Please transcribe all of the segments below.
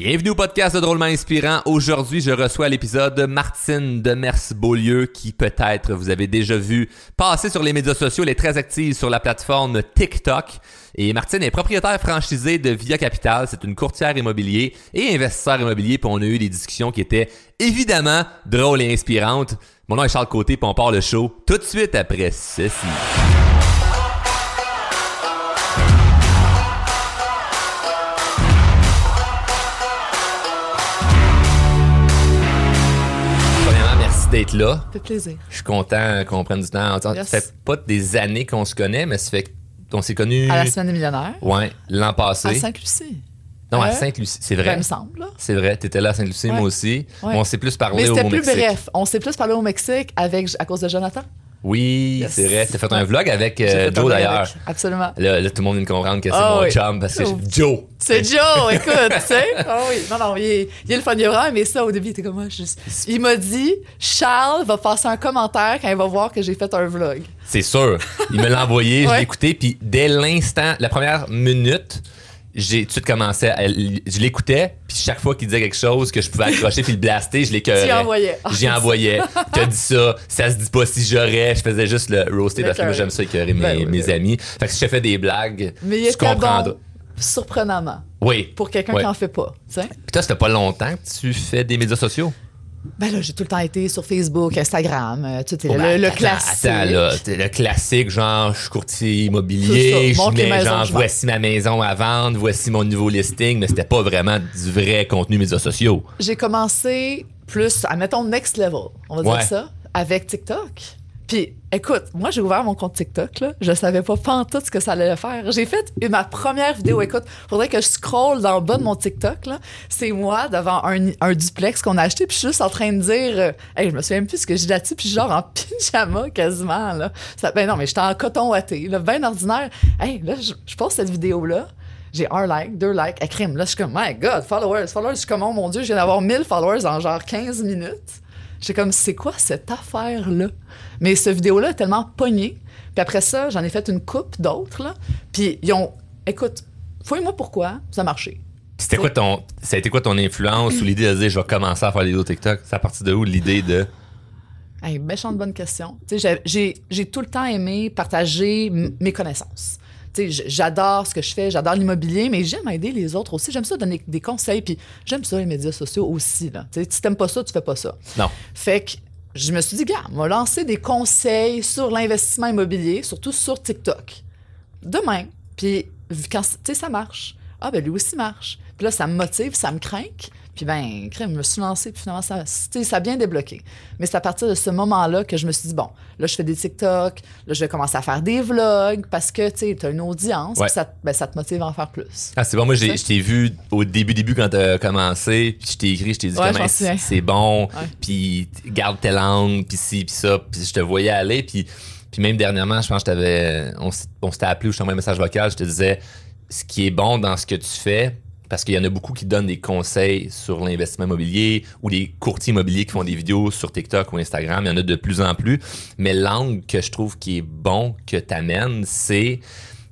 Bienvenue au podcast de Drôlement Inspirant. Aujourd'hui, je reçois à l'épisode Martine Demers-Beaulieu qui peut-être vous avez déjà vu passer sur les médias sociaux. Elle est très active sur la plateforme TikTok. Et Martine est propriétaire franchisée de Via Capital. C'est une courtière immobilier et investisseur immobilier. Puis on a eu des discussions qui étaient évidemment drôles et inspirantes. Mon nom est Charles Côté, puis on part le show tout de suite après ceci. Merci d'être là. Ça fait plaisir. Je suis content qu'on prenne du temps. Ça fait pas des années qu'on se connaît, mais ça fait qu'on s'est connus. À la semaine des millionnaires. Ouais, l'an passé. À Sainte-Lucie. non, à Ouais. Sainte-Lucie. C'est Ben, vrai. il me semble. C'est vrai. T'étais là à Sainte-Lucie, Ouais. moi aussi. Ouais. On s'est plus parlé Mais au c'était plus Mexique. bref. On s'est plus parlé au Mexique avec, à cause de Jonathan. Oui, Yes. c'est vrai. T'as fait un vlog avec euh, Joe d'ailleurs. Absolument. Là, là, tout le monde vient de comprendre que c'est Ah mon oui. chum parce que Oh. c'est Joe. C'est Joe, écoute, tu sais. Ah oui, non, non, il est, il est le fun. Il a vraiment aimé ça au début. Il était comme moi. je- Il m'a dit Charles va passer un commentaire quand il va voir que j'ai fait un vlog. C'est sûr. Il me l'a envoyé, je Ouais. l'ai écouté, puis dès l'instant, la première minute, j'ai tout commencé à. Je l'écoutais, puis chaque fois qu'il disait quelque chose que je pouvais accrocher puis le blaster, je l'écœurais. y envoyais. Ah, J'y envoyais. T'as dit ça, ça se dit pas si j'aurais. Je faisais juste le roaster parce que moi j'aime ça écœurer mes, Ben oui, mes oui. amis. Fait que si je fais des blagues, Mais tu bon, surprenamment, Oui. pour quelqu'un qui en fait pas. tu sais. Toi, ça fait pas longtemps que tu fais des médias sociaux? Ben là, j'ai tout le temps été sur Facebook, Instagram, euh, tu sais, Oh, le, ben, le attends, classique. Attends, là, t'es le classique, genre, je suis courtier immobilier, ça, je mets maisons genre, je voici ma maison à vendre, voici mon nouveau listing, mais c'était pas vraiment du vrai contenu médias sociaux. J'ai commencé plus, à mettons, next level, on va Ouais. dire ça, avec TikTok. Puis, écoute, moi, j'ai ouvert mon compte TikTok, là. Je savais pas pantoute ce que ça allait faire. J'ai fait ma première vidéo. Écoute, faudrait que je scrolle dans le bas de mon TikTok, là. C'est moi devant un, un duplex qu'on a acheté, puis je suis juste en train de dire, euh, hey, je me souviens plus ce que j'ai là-dessus, puis genre en pyjama quasiment, là. Ben non, mais j'étais en coton ouaté, là, bien ordinaire. Hey, là, je, je cette vidéo-là. J'ai un like, deux likes, à crime. Là, je suis comme, my God, followers, followers. Je suis comme, oh mon Dieu, je viens d'avoir 1000 followers en genre 15 minutes. J'étais comme, c'est quoi cette affaire-là? Mais cette vidéo-là est tellement pognée. Puis après ça, j'en ai fait une coupe d'autres, là. Puis ils ont, écoute, fouille-moi pourquoi, ça a marché. C'était quoi ton, ça a été quoi ton influence ou l'idée de dire, je vais commencer à faire des vidéos TikTok? C'est à partir de où l'idée de, Hey, méchante bonne question. J'ai- j'ai, j'ai tout le temps aimé partager m- mes connaissances. J'adore ce que je fais, j'adore l'immobilier, mais j'aime aider les autres aussi. J'aime ça donner des conseils, puis j'aime ça les médias sociaux aussi. Là. Tu sais, si t'aimes pas ça, tu fais pas ça. non. Fait que je me suis dit, gars, on va lancer des conseils sur l'investissement immobilier, surtout sur TikTok. Demain. Puis quand tu sais, ça marche. Ah, ben lui aussi marche. Puis là, ça me motive, ça me craint. Puis ben, crème, je me suis lancée, puis finalement, ça, ça a bien débloqué. Mais c'est à partir de ce moment-là que je me suis dit, bon, là, je fais des TikTok, là, je vais commencer à faire des vlogs, parce que, tu sais, t'as une audience, Ouais. puis ça, te- ben, ça te motive à en faire plus. Ah, c'est bon, moi, je t'ai vu au début, début quand t'as commencé, puis je t'ai écrit, je t'ai dit Ouais, comment c'est bon, Ouais. puis garde tes langues, puis ci, puis ça, puis je te voyais aller, puis, puis même dernièrement, je pense que je on s'était appelé ou je t'envoyais un message vocal, je te disais, ce qui est bon dans ce que tu fais, parce qu'il y en a beaucoup qui donnent des conseils sur l'investissement immobilier ou les courtiers immobiliers qui font des vidéos sur TikTok ou Instagram, il y en a de plus en plus, mais l'angle que je trouve qui est bon que t'amènes, c'est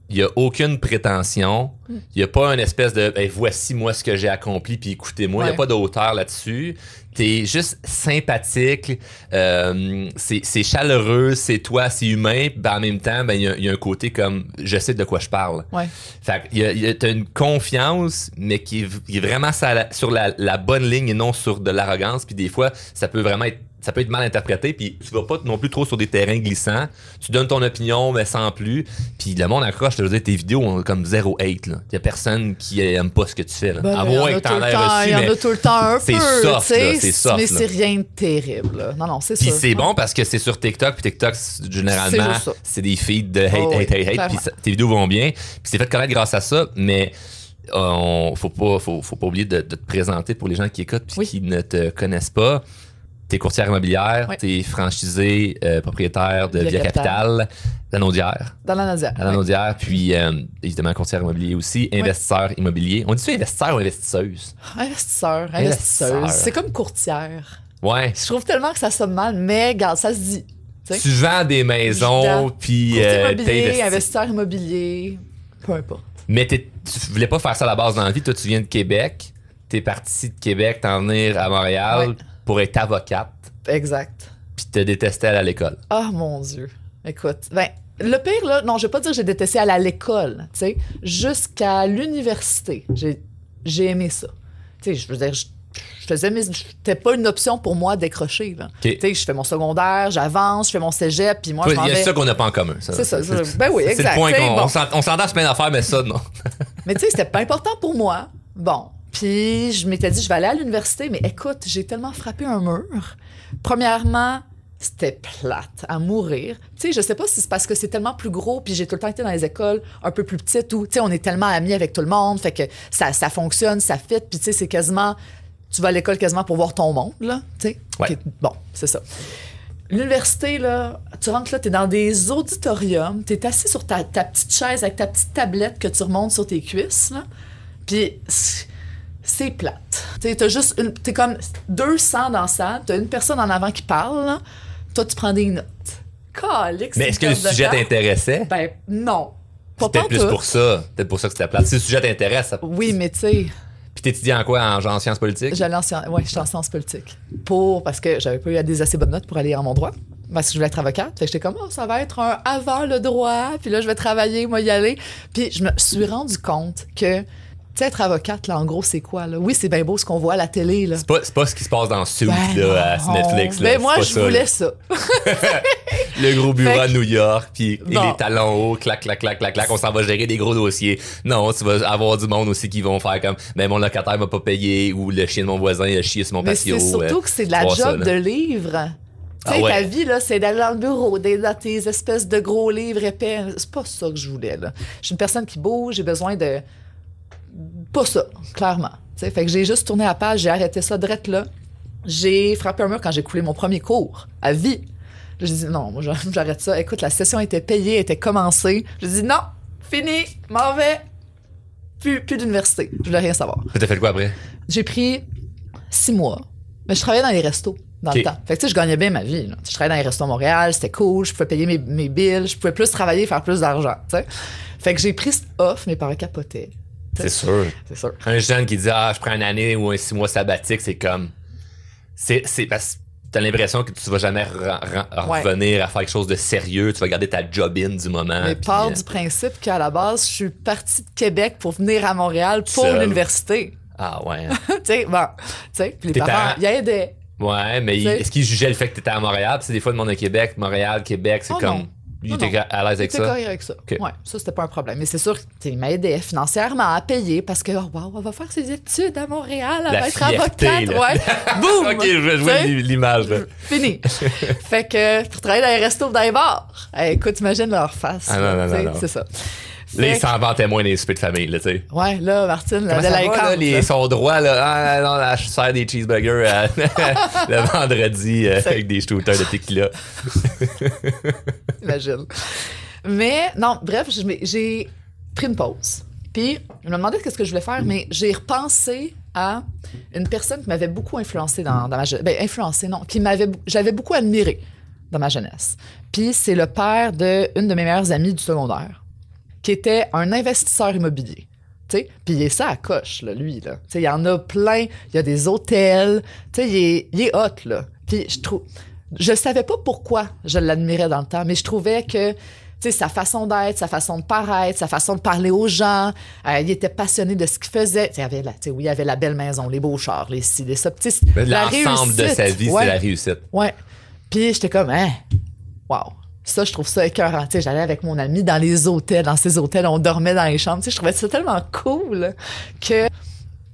il y a aucune prétention, il y a pas une espèce de ben, voici moi ce que j'ai accompli puis écoutez-moi, il y a Ouais. pas de hauteur là-dessus. T'es juste sympathique, euh, c'est c'est chaleureux, c'est toi, c'est humain, ben en même temps, ben il y, a- il y a un côté comme je sais de quoi je parle. Ouais. Fait il y a- y a- t'as une confiance, mais qui est, qui est vraiment sur la, sur la, la bonne ligne et non sur de l'arrogance. Puis des fois, ça peut vraiment être ça peut être mal interprété, puis tu vas pas non plus trop sur des terrains glissants. Tu donnes ton opinion, mais sans plus. Puis le monde accroche, je te veux dire, tes vidéos ont comme 0 hate. Là. Il y a personne qui aime pas ce que tu fais. Là. Ben, à il y en moins a que t'en aies reçu, Il y en a tout le temps un c'est peu, c'est soft, mais c'est rien de terrible. là. Non, non, c'est Puis ça. c'est bon parce que c'est sur TikTok, puis TikTok, généralement, C'est des feeds de hate, Oh hate, hate, hate, puis tes vidéos vont bien. Puis c'est fait connaître grâce à ça, mais euh, on, faut pas, faut, faut pas oublier de, de te présenter pour les gens qui écoutent puis Oui. qui ne te connaissent pas. T'es courtière immobilière, Oui. t'es franchisé, euh, propriétaire de Via Via Capital, d'Anaudière, Dans la Nadia. à l'Anaudière, puis euh, évidemment courtière immobilier aussi, investisseur immobilier. On dit-tu investisseur ou investisseuse? Investisseur, Investisseur. investisseuse. C'est comme courtière. Ouais. Je trouve tellement que ça sonne mal, mais regarde, ça se dit. Tu vends des maisons, puis euh, immobilier, investisseur immobilier, peu importe. Mais tu voulais pas faire ça à la base dans la vie. Toi, tu viens de Québec. t'es parti de Québec, t'en venir à Montréal. Pour être avocate, Exact. puis te détestais à l'école. Oh mon Dieu. Écoute, ben, le pire, là, non, je vais pas dire que j'ai détesté aller à l'école, tu sais, jusqu'à l'université. J'ai, j'ai aimé ça. Tu sais, je veux dire, je, je faisais mes. C'était pas une option pour moi décrocher, là. Tu sais, je fais mon secondaire, j'avance, je fais mon cégep, puis moi, Toi, je Il y a ça qu'on n'a pas en commun. ça. C'est ça, je- ben oui, C'est exact, le point qu'on bon. on s'ent- on s'entend plein d'affaires, mais ça, non. Mais tu sais, c'était pas important pour moi. Bon. Puis je m'étais dit, je vais aller à l'université, mais écoute, j'ai tellement frappé un mur. Premièrement, c'était plate à mourir. Tu sais, je sais pas si c'est parce que c'est tellement plus gros, puis j'ai tout le temps été dans les écoles un peu plus petites où, tu sais, on est tellement amis avec tout le monde, fait que ça, ça fonctionne, ça fit, puis tu sais, c'est quasiment, tu vas à l'école quasiment pour voir ton monde, là, tu sais. Ouais. Bon, c'est ça. L'université, là, tu rentres là, t'es dans des auditoriums, t'es assis sur ta, ta petite chaise avec ta petite tablette que tu remontes sur tes cuisses, là. Puis c'est- plate. Tu sais, t'as juste une, t'es comme 200 dans la salle, t'as une personne en avant qui parle, là. Toi, tu prends des notes. Calique, Mais est-ce que le sujet t'intéressait? Ben, non. Pas Peut-être plus pour ça. Peut-être pour ça que c'était plate. Si le sujet t'intéresse, ça... Oui, mais tu sais, Puis t'étudies en quoi? En genre sciences politiques? j'allais en sciences, ouais, j'étais en sciences politiques. Pour, parce que j'avais pas eu des assez bonnes notes pour aller en mon droit. Parce que je voulais être avocate. Fait que j'étais comme, oh, ça va être un avant le droit. Puis là, je vais travailler, moi, y aller. Puis je me suis rendu compte que, sais, être avocate, là, en gros, c'est quoi, là? Oui, c'est bien beau ce qu'on voit à la télé, là. C'est pas, c'est pas ce qui se passe dans Suits, Ben là, à. Netflix. Là. Ben moi, je ça, voulais là. ça. Le gros bureau à New York, puis les talons hauts, clac, clac, clac, clac, clac. On s'en va gérer des gros dossiers. Non, tu vas avoir du monde aussi qui vont faire comme, ben mon locataire m'a pas payé, ou le chien de mon voisin il a chié sur mon Mais patio. c'est surtout euh, que c'est de la job ça, de livre. Tu sais, Ah ouais. ta vie, là, c'est d'aller dans le bureau, d'être dans tes espèces de gros livres épais. C'est pas ça que je voulais, là. Je suis une personne qui bouge, j'ai besoin de. Pas ça, clairement. Fait que j'ai juste tourné la page, j'ai arrêté ça direct là. J'ai frappé un mur quand j'ai coulé mon premier cours à vie. J'ai dit non, moi j'arrête- ça. Écoute, la session était payée, était commencée. J'ai dit non, fini, m'en vais. Plus, plus d'université. Je voulais rien savoir. T'as fait quoi après? J'ai pris six mois. Mais je travaillais dans les restos dans le temps. Fait que tu sais, je gagnais bien ma vie. là. Je travaillais dans les restos à Montréal, c'était cool, je pouvais payer mes, mes bills, je pouvais plus travailler, faire plus d'argent. Fait que j'ai pris off, mes parents capotaient. C'est sûr. C'est sûr. Un jeune qui dit, ah, je prends une année ou un six mois sabbatique, c'est comme. C'est, parce que t'as l'impression que tu vas jamais Ouais. revenir à faire quelque chose de sérieux. Tu vas garder ta job-in du moment. Mais part euh, du principe qu'à la base, je suis partie de Québec pour venir à Montréal pour l'université. Ah ouais. tu sais, bon. Tu sais, puis les parents, parents- ils aidaient. Ouais, mais il- est-ce qu'il jugeait le fait que t'étais à Montréal? Puis c'est des fois le monde de Québec, Montréal, Québec, c'est Oh comme. non. Il Non, était à l'aise avec ça? correct avec ça. Ok. Ouais, ça, c'était pas un problème. Mais c'est sûr qu'il m'aidait financièrement à payer parce que, oh, wow, on va faire ses études à Montréal, La va être avocate. Ouais. Boum! ok, je vois T'sais? l'image. Fini. fait que pour travailler dans les restos, dans les bars, eh, écoute, imagine leur face. Ah, non, là, non, non. C'est ça. Là, ils s'en vantaient moins des soupers de famille, là, tu sais. Ouais, là, Martine, la délinquante. là. sont droits, là? Ah, non, là, je sers des cheeseburgers euh, le vendredi euh, avec des shooters de tequila. Imagine. Mais non, bref, j'ai pris une pause. Puis, je me demandais qu'est-ce que je voulais faire, mais j'ai repensé à une personne qui m'avait beaucoup influencé dans, ma jeunesse. Ben, influencé, non, qui m'avait, j'avais beaucoup admiré dans ma jeunesse. Puis, c'est le père de une de mes meilleures amies du secondaire, qui était un investisseur immobilier. Tu sais, puis il est ça à coche, là, lui. Là. Tu sais, Il y en a plein. Il y a des hôtels. Tu sais, Il est, il est hot. Là. Puis je trouve. Je savais pas pourquoi je l'admirais dans le temps, mais je trouvais que sa façon d'être, sa façon de paraître, sa façon de parler aux gens, euh, il était passionné de ce qu'il faisait. Il y avait la, oui, il avait la belle maison, les beaux chars, les ci, les ça. La L'ensemble de sa vie, Ouais. c'est la réussite. Ouais. Puis j'étais comme, hein, wow. Ça, je trouve ça écœurant. J'allais avec mon ami dans les hôtels, dans ces hôtels, on dormait dans les chambres. Tu sais, je trouvais ça tellement cool que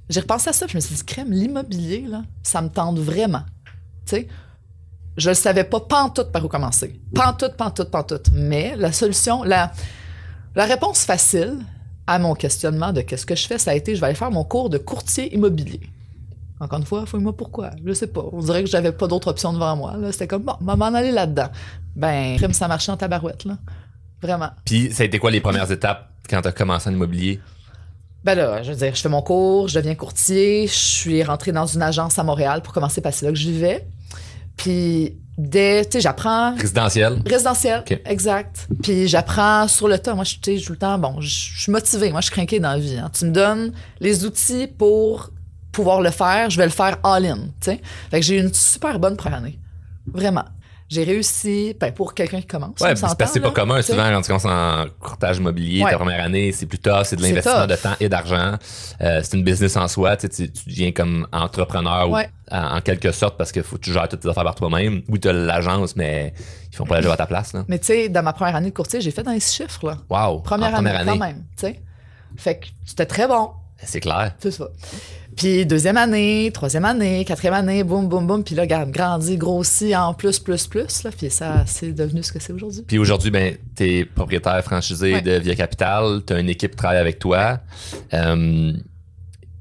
j'ai repensé à ça. puis Je me suis dit, crème, l'immobilier, là, ça me tente vraiment. Tu sais, je ne savais pas pantoute par où commencer. Pantoute, pantoute, pantoute. Mais la solution, la, la réponse facile à mon questionnement de qu'est-ce que je fais, ça a été, je vais aller faire mon cours de courtier immobilier. Encore une fois, fouille-moi pourquoi. Je sais pas. On dirait que j'avais pas d'autre option devant moi. C'était comme, bon, m'en aller là-dedans. Ben, crime, ça marchait en tabarouette, là. Vraiment. Puis, ça a été quoi les premières étapes quand t'as commencé en immobilier? Ben là, je veux dire, je fais mon cours, je deviens courtier, je suis rentrée dans une agence à Montréal pour commencer parce que c'est là que je vivais. Puis, dès, tu sais, j'apprends Résidentiel? Résidentiel, exact. Puis j'apprends sur le tas. Moi, je tu sais, tout le temps, bon, je suis motivée. Moi, je suis craquée dans la vie. hein. Tu me donnes les outils pour pouvoir le faire, je vais le faire all-in, tu sais. Fait que j'ai eu une super bonne première année. Vraiment. J'ai réussi, ben, pour quelqu'un qui commence. Ouais, c'est parce que c'est pas commun. tu sais. Souvent, quand tu commences en courtage immobilier, Ouais. ta première année, c'est plus tough, c'est de l'investissement de temps et d'argent. Euh, c'est une business en soi. Tu, deviens comme entrepreneur ou- en, en quelque sorte parce qu'il faut que tu gères toutes tes affaires par toi-même. Oui, tu as l'agence, mais ils font pas la job à ta place. Là. Mais tu sais, dans ma première année de courtier, j'ai fait dans les chiffres, là. Wow. Première, en année, première quand année. même, tu sais. Fait que c'était très bon. C'est clair. C'est ça. Puis deuxième année, troisième année, quatrième année, boum, boum, boum. Puis là, regarde, grandi, grossi en plus, plus, plus. Là, puis ça, c'est devenu ce que c'est aujourd'hui. Puis aujourd'hui, ben, tu es propriétaire franchisé Ouais. de Via Capital, tu as une équipe qui travaille avec toi. Euh,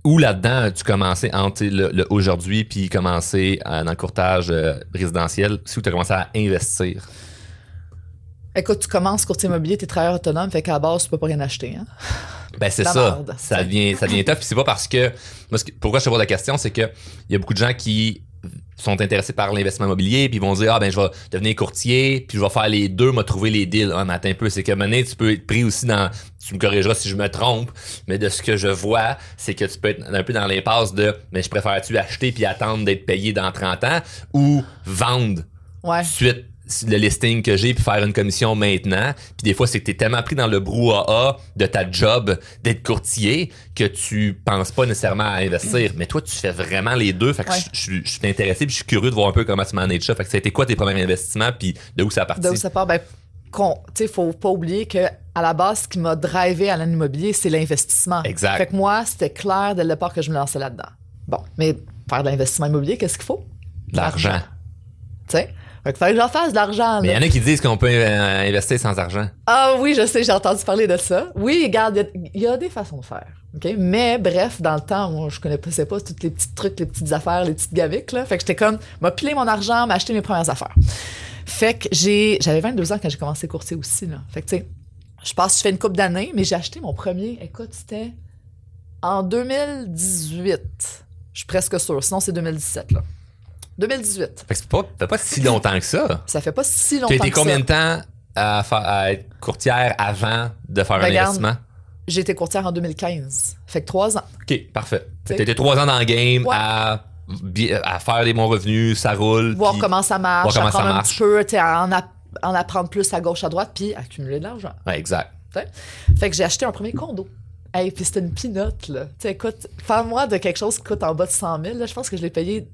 où là-dedans as-tu commencé entre le, le aujourd'hui puis commencé euh, dans le courtage euh, résidentiel? C'est où tu as commencé à investir? Écoute, tu commences courtier immobilier, t'es travailleur autonome, fait qu'à la base, tu peux pas rien acheter. Hein? Ben c'est ça. merde. Ça devient, ça devient tough. Puis c'est pas parce que. Moi, ce que- pourquoi je te pose la question, c'est que il y a beaucoup de gens qui sont intéressés par l'investissement immobilier, puis ils vont dire Ah ben je vais devenir courtier, puis je vais faire les deux, m'a trouver les deals. Ah, un peu, c'est que maintenant, tu peux être pris aussi dans. Tu me corrigeras si je me trompe, mais de ce que je vois, c'est que tu peux être un peu dans l'impasse de Mais je préfère-tu acheter puis attendre d'être payé dans 30 ans ou vendre Ouais. suite le listing que j'ai puis faire une commission maintenant. Puis des fois, c'est que t'es tellement pris dans le brouhaha de ta job d'être courtier que tu penses pas nécessairement à investir. Mais toi, tu fais vraiment les deux. Fait que Ouais. je, je- je suis intéressé puis je suis curieux de voir un peu comment tu manages ça. Fait que ça a été quoi tes premiers investissements puis de où ça a parti? De où ça part? Ben, tu sais, faut pas oublier que à la base, ce qui m'a drivé à l'immobilier, c'est l'investissement. Exact. Fait que moi, c'était clair dès le départ que je me lançais là-dedans. Bon, mais faire de l'investissement immobilier, qu'est-ce qu'il faut? L'argent. Tu sais? Fait qu'il fallait que j'en fasse de l'argent. Mais il y en a qui disent qu'on peut euh, investir sans argent. Ah oui, je sais, j'ai entendu parler de ça. Oui, regarde, il y a- il y, a des façons de faire. Mais bref, dans le temps, moi, je connaissais pas tous les petits trucs, les petites affaires, les petites gaviques. Là. Fait que j'étais comme, m'a pilé mon argent, m'a acheté mes premières affaires. Fait que j'ai, j'avais 22 ans quand j'ai commencé courtier aussi. Là. Fait que tu sais, je pense que je fais une couple d'années, mais j'ai acheté mon premier, écoute, c'était en 2018. Je suis presque sûre. Sinon, c'est 2017. Là. 2018. Fait que c'est pas, ça fait pas si longtemps que ça. Ça fait pas si longtemps été que ça. combien de temps à, à être courtière avant de faire un Regarde. investissement? J'ai été courtière en 2015. Fait que trois ans. OK, parfait. Tu été trois ans dans le game Ouais. à, faire des bons revenus, ça roule. voir comment ça marche, voir comment apprendre ça un marche. petit peu, à en, app- en apprendre plus à gauche, à droite, puis accumuler de l'argent. Ouais, exact. Fait que j'ai acheté un premier condo. Hey, puis c'était une pinote, là. Tu écoute, parle-moi de quelque chose qui coûte en bas de 100 000, là, je pense que je l'ai payé...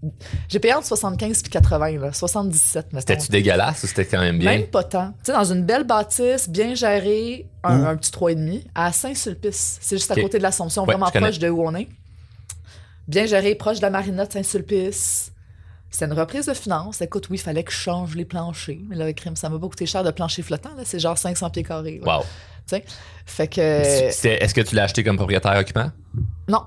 J'ai payé entre 75 puis 80, là. 77, mettons. C'était-tu dégueulasse ou c'était quand même bien? Même pas tant. Tu sais, dans une belle bâtisse, bien gérée, un, petit 3,5, à Saint-Sulpice. C'est juste à côté de l'Assomption, Ouais, vraiment proche de où on est. Bien géré, proche de la marina de Saint-Sulpice. C'était une reprise de finances. Écoute, oui, il fallait que je change les planchers. Mais là, crime, ça m'a pas coûté cher de plancher flottant. Là. C'est genre 500 pieds carrés. là. Wow. Fait que... Est-ce que tu l'as acheté comme propriétaire occupant? Non,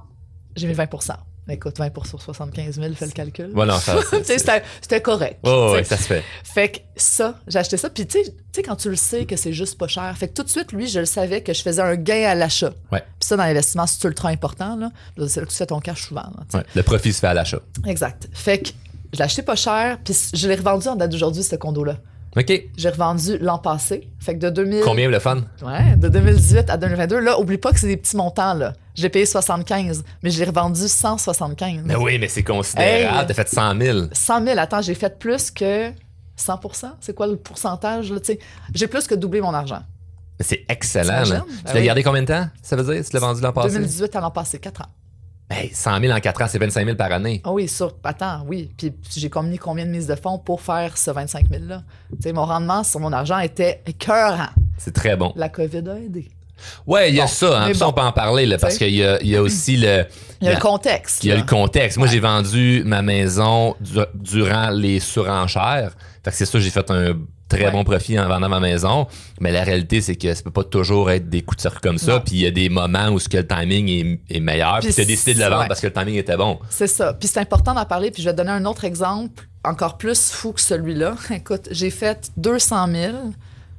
j'ai mis 20% Écoute, 20 sur 75 000, fais le calcul. Ouais, non, ça. C'était c'était correct. Oh, ouais, ça se fait. Fait que ça, j'ai acheté ça. Puis tu sais- quand tu le sais que c'est juste pas cher. Fait que tout de suite, lui, je le savais que je faisais un gain à l'achat. Ouais. Puis ça, dans l'investissement, c'est ultra important. C'est là que tu fais ton cash souvent. là. Ouais. Le profit se fait à l'achat. Exact. Fait que je l'ai acheté pas cher. Puis je l'ai revendu en date d'aujourd'hui, ce condo-là. OK. J'ai revendu l'an passé. Fait que de 2000... Combien le fun? Ouais, de 2018 à 2022. Là, oublie pas que c'est des petits montants, là. Je l'ai payé 75, mais je l'ai revendu 175. Mais oui, mais c'est considérable. Hey. T'as fait 100 000. 100 000, attends, j'ai fait plus que 100% C'est quoi le pourcentage, là, tu sais? J'ai plus que doublé mon argent. C'est excellent. Là. Tu Ben l'as oui. gardé combien de temps? Ça veut dire? Tu l'as vendu l'an passé? 2018 à l'an passé, 4 ans. Hey, 100 000 en 4 ans, c'est 25 000 par année. Ah oui, sur, attends, oui. Puis j'ai commis combien de mises de fonds pour faire ce 25 000-là? Tu sais, mon rendement sur mon argent était écœurant. C'est très bon. La COVID a aidé. Ouais, il y a Bon, ça. Hein, ça, on peut en parler là, parce qu'il y a, y a aussi le. Il y a la- le contexte. Il y a là. le contexte. Moi, j'ai vendu ma maison du- durant les surenchères. Fait que c'est ça, j'ai fait un très Ouais. bon profit en vendant ma maison. Mais la réalité, c'est que ça peut pas toujours être des coups de circuit comme ça. Puis il y a des moments où ce que le timing est, est meilleur. Puis Puis tu as décidé de le vendre ouais. parce que le timing était bon. C'est ça. Puis c'est important d'en parler. Puis je vais te donner un autre exemple encore plus fou que celui-là. Écoute, j'ai fait 200 000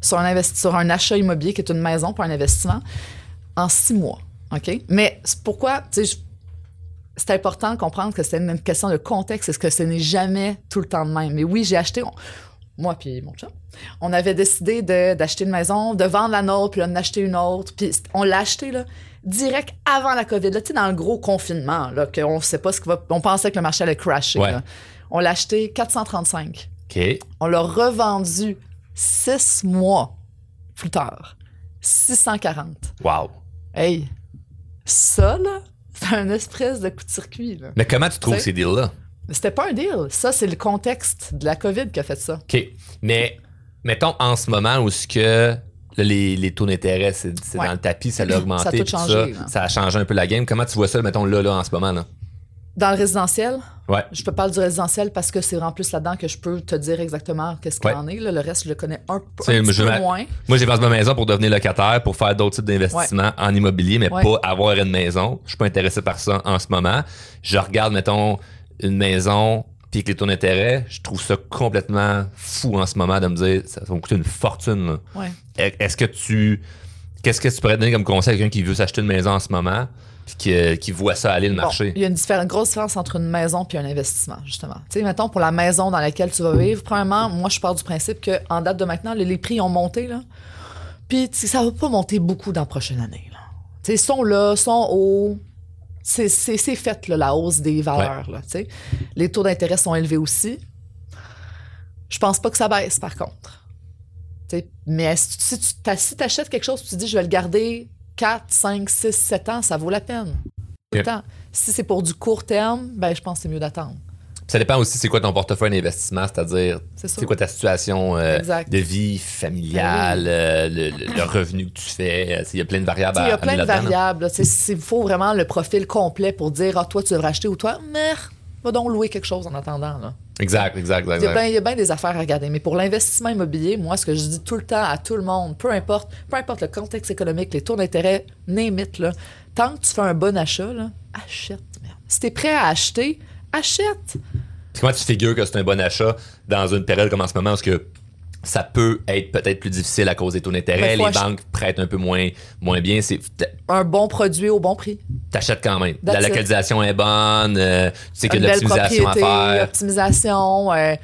sur un, investi- sur un achat immobilier qui est une maison pour un investissement en six mois. OK? Mais pourquoi, tu sais, je- c'est important de comprendre que c'est une question de contexte. Est-ce que ce n'est jamais tout le temps de même? Mais oui, j'ai acheté, on- moi puis mon chat, on avait décidé d'acheter une maison, de vendre la nôtre, puis d'en acheter une autre. Puis on l'a acheté, là. direct avant la COVID, là, tu sais, dans le gros confinement, là, qu'on sait pas ce que va. On pensait que le marché allait crasher. Ouais. On l'a acheté 435. OK. On l'a revendu six mois plus tard. 640. Wow. Hey, ça, là, c'est un espèce de coup de circuit. Là. Mais comment tu trouves ces deals-là? C'était pas un deal. Ça, c'est le contexte de la COVID qui a fait ça. OK. Mais mettons en ce moment où ce que là, les, les taux d'intérêt, c'est Ouais. dans le tapis, ça l'a augmenté. Ça a tout changé, Ça, ça a changé un peu la game. Comment tu vois ça, mettons, là, là, en ce moment? Là? Dans le résidentiel, Ouais. je peux parler du résidentiel parce que c'est en plus là-dedans que je peux te dire exactement qu'est-ce qu'il Ouais. en est. là. Le reste, je le connais un, peu- C'est- un petit je peu m'a- moins. Moi, j'ai vendu ma maison pour devenir locataire, pour faire d'autres types d'investissements en immobilier, mais pas avoir une maison. Je suis pas intéressé par ça en ce moment. Je regarde, mettons, une maison puis avec les taux d'intérêt, je trouve ça complètement fou en ce moment de me dire ça va me coûter une fortune. E- Est-ce que tu. Qu'est-ce que tu pourrais donner comme conseil à quelqu'un qui veut s'acheter une maison en ce moment puis qui, qui voit ça aller le Bon, marché? il y a une, une grosse différence entre une maison et un investissement, justement. Tu sais, mettons, pour la maison dans laquelle tu vas vivre, premièrement, moi, je pars du principe qu'en date de maintenant, les, les prix ont monté, là. Puis, ça va pas monter beaucoup dans la prochaine année, là. Tu sais, ils sont là, sont hauts. C'est c'est- c'est fait, là, la hausse des valeurs, là, tu sais. Les taux d'intérêt sont élevés aussi. Je pense pas que ça baisse, par contre. Mais si tu si t'achètes quelque chose, tu te dis, je vais le garder 4, 5, 6, 7 ans, ça vaut la peine. Si c'est pour du court terme, ben, je pense que c'est mieux d'attendre. Ça dépend aussi c'est quoi ton portefeuille d'investissement, c'est-à-dire C'est quoi ta situation euh, de vie familiale, euh, le, le- le revenu que tu fais. euh, Il y a plein de variables à Il y a plein de variables. Il faut vraiment le profil complet pour dire Ah, toi, tu devrais acheter ou toi, mais va donc louer quelque chose en attendant. Là. Exact, exact, exact. il y a bien des affaires à regarder. Mais pour l'investissement immobilier, moi, ce que je dis tout le temps à tout le monde, peu importe, peu importe le contexte économique, les taux d'intérêt, name it, là, tant que tu fais un bon achat, là, achète. merde. Si tu es prêt à acheter, achète. Comment tu figures que c'est un bon achat dans une période comme en ce moment parce que ça peut être peut-être plus difficile à cause des taux d'intérêt, les banques prêtent un peu moins, moins bien. C'est, Un bon produit au bon prix. t'achètes quand même. That's La it. localisation est bonne, euh, tu sais qu'il y a de l'optimisation à faire. optimisation, euh,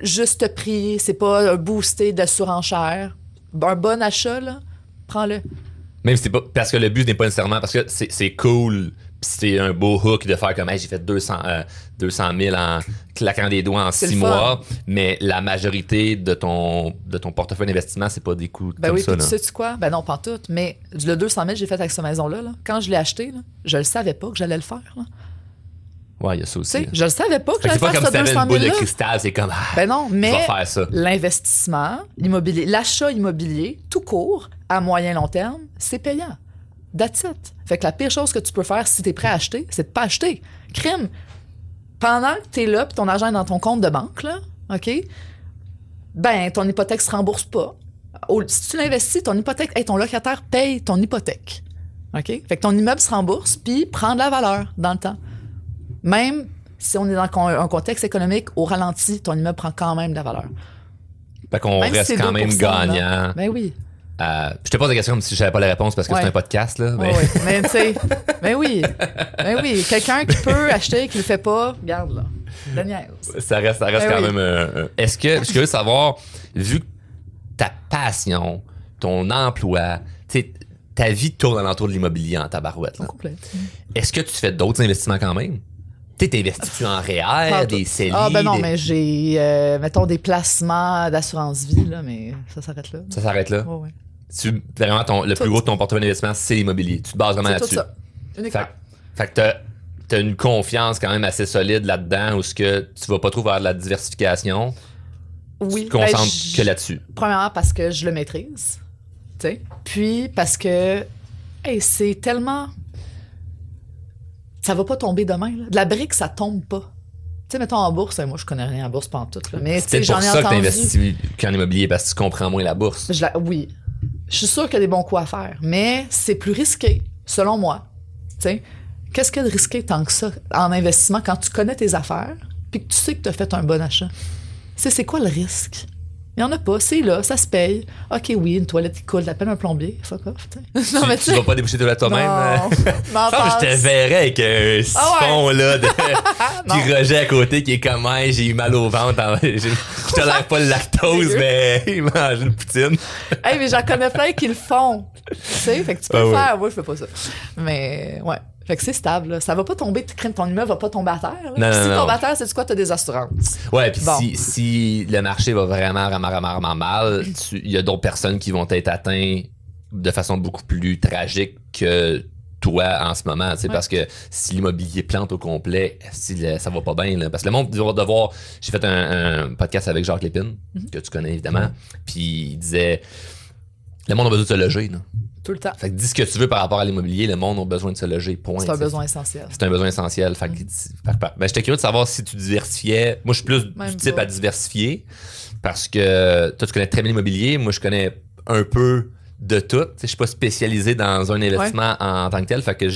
juste prix, c'est pas un boosté de surenchère. Un bon achat, là, prends-le. Même si c'est pas parce que le but n'est pas nécessairement parce que c'est, cool c'est un beau hook de faire comme hey, j'ai fait 200 euh, 200 000 en claquant des doigts en six mois mais la majorité de ton de ton portefeuille d'investissement c'est pas des coûts Ben comme oui, ça puis là. tu quoi? Ben non, pas tout. Mais le 200 000 que j'ai fait avec cette maison-là, là, quand je l'ai acheté, là, je le savais pas que j'allais le faire. là. ouais il y a ça Tu aussi sais, là. je le savais pas que Fait que j'allais c'est pas faire comme ce si t'avais 200 une boule 000 de là. cristal c'est comme ah, Ben non, mais faire ça l'investissement immobilier, l'achat immobilier, tout court, à moyen long terme, c'est payant. That's it. Fait que la pire chose que tu peux faire si tu es prêt à acheter, c'est de pas acheter. Crime. Pendant que tu es là, puis ton argent est dans ton compte de banque, là, OK? Ben, ton hypothèque se rembourse pas. Si tu l'investis, ton hypothèque, hey, ton locataire paye ton hypothèque. OK? Fait que ton immeuble se rembourse, puis prend de la valeur dans le temps. Même si on est dans un contexte économique au ralenti, ton immeuble prend quand même de la valeur. fait qu'on si reste quand même 2%, là. gagnant Ben oui. Euh, je te pose la question comme si je savais pas la réponse parce que Ouais. c'est un podcast là mais ouais. Mais tu sais, ben oui. Ben oui. Quelqu'un qui peut acheter, qui le fait pas, regarde là. Niaise. ça reste, ça reste Ben quand oui. même. euh, Est-ce que je suis curieux de savoir, vu que ta passion, ton emploi, ta vie tourne alentour de l'immobilier en tabarouette, là. Est-ce que tu fais d'autres investissements quand même? Tu sais, t'investis-tu en REER, des CELI? Ah ben non, des- mais j'ai, euh, mettons, des placements d'assurance vie, là, mais ça s'arrête là. Ça s'arrête là? Ouais. Tu, vraiment, ton, le Tout. plus gros de ton portefeuille d'investissement, c'est l'immobilier. Tu te bases vraiment là-dessus. Fait, fait que t'as, t'as une confiance quand même assez solide là-dedans où ce que tu vas pas trop vers de la diversification. Oui. Tu te concentres ben, j- que là-dessus. Premièrement, parce que je le maîtrise. Tu. Puis, parce que, hey, c'est tellement. Ça va pas tomber demain. Là. De la brique, ça tombe pas. Tu sais, mettons en bourse, moi, je connais rien en bourse pas en tout. Là. Mais, tu C'est pour ai ça que entendu. t'investis qu'en immobilier parce que tu comprends moins la bourse. Je la- oui. Je suis sûre qu'il y a des bons coups à faire, mais c'est plus risqué, selon moi. Qu'est-ce qu'il y a de risqué tant que ça en investissement quand tu connais tes affaires puis que tu sais que tu as fait un bon achat? C'est quoi le risque? Il n'y en a pas, c'est là, ça se paye. OK, oui, une toilette qui coule, t'appelles un plombier, fuck off. non, mais tu, tu vas pas déboucher de la toi-même. Non, m'en Ah, je te verrais avec un siphon là de qui rejet à côté qui est comme Hey, j'ai eu mal au ventre je tolère pas le lactose mais il mange une poutine Hey, mais j'en connais plein qui le font. Tu sais, fait que tu peux Ah le faire. Moi, je fais pas ça. Mais, ouais. Fait que c'est stable, là. Ça va pas tomber, tu crains que ton immeuble va pas tomber à terre. Non, non, si non. tombe à terre, c'est quoi? T'as des assurances? ouais puis Bon. si, si le marché va vraiment vraiment vraiment, mal il y a d'autres personnes qui vont être atteintes de façon beaucoup plus tragique que toi en ce moment, tu sais, Ouais. parce que si l'immobilier plante au complet, si le- ça va pas bien, là, parce que le monde va devoir, j'ai fait un, un podcast avec Jacques Lépine, Mhm. que tu connais évidemment, puis il disait, le monde a besoin de se loger, là. Tout le temps. Fait que dis ce que tu veux par rapport à l'immobilier, le monde a besoin de se loger, point. C'est un besoin essentiel. C'est un besoin essentiel. Fait que, ben, j'étais curieux de savoir si tu diversifiais. Moi, je suis plus Même du type pas. à diversifier parce que toi, tu connais très bien l'immobilier. Moi, je connais un peu de tout. Tu sais, Je suis pas spécialisé dans un investissement en tant que tel. Fait que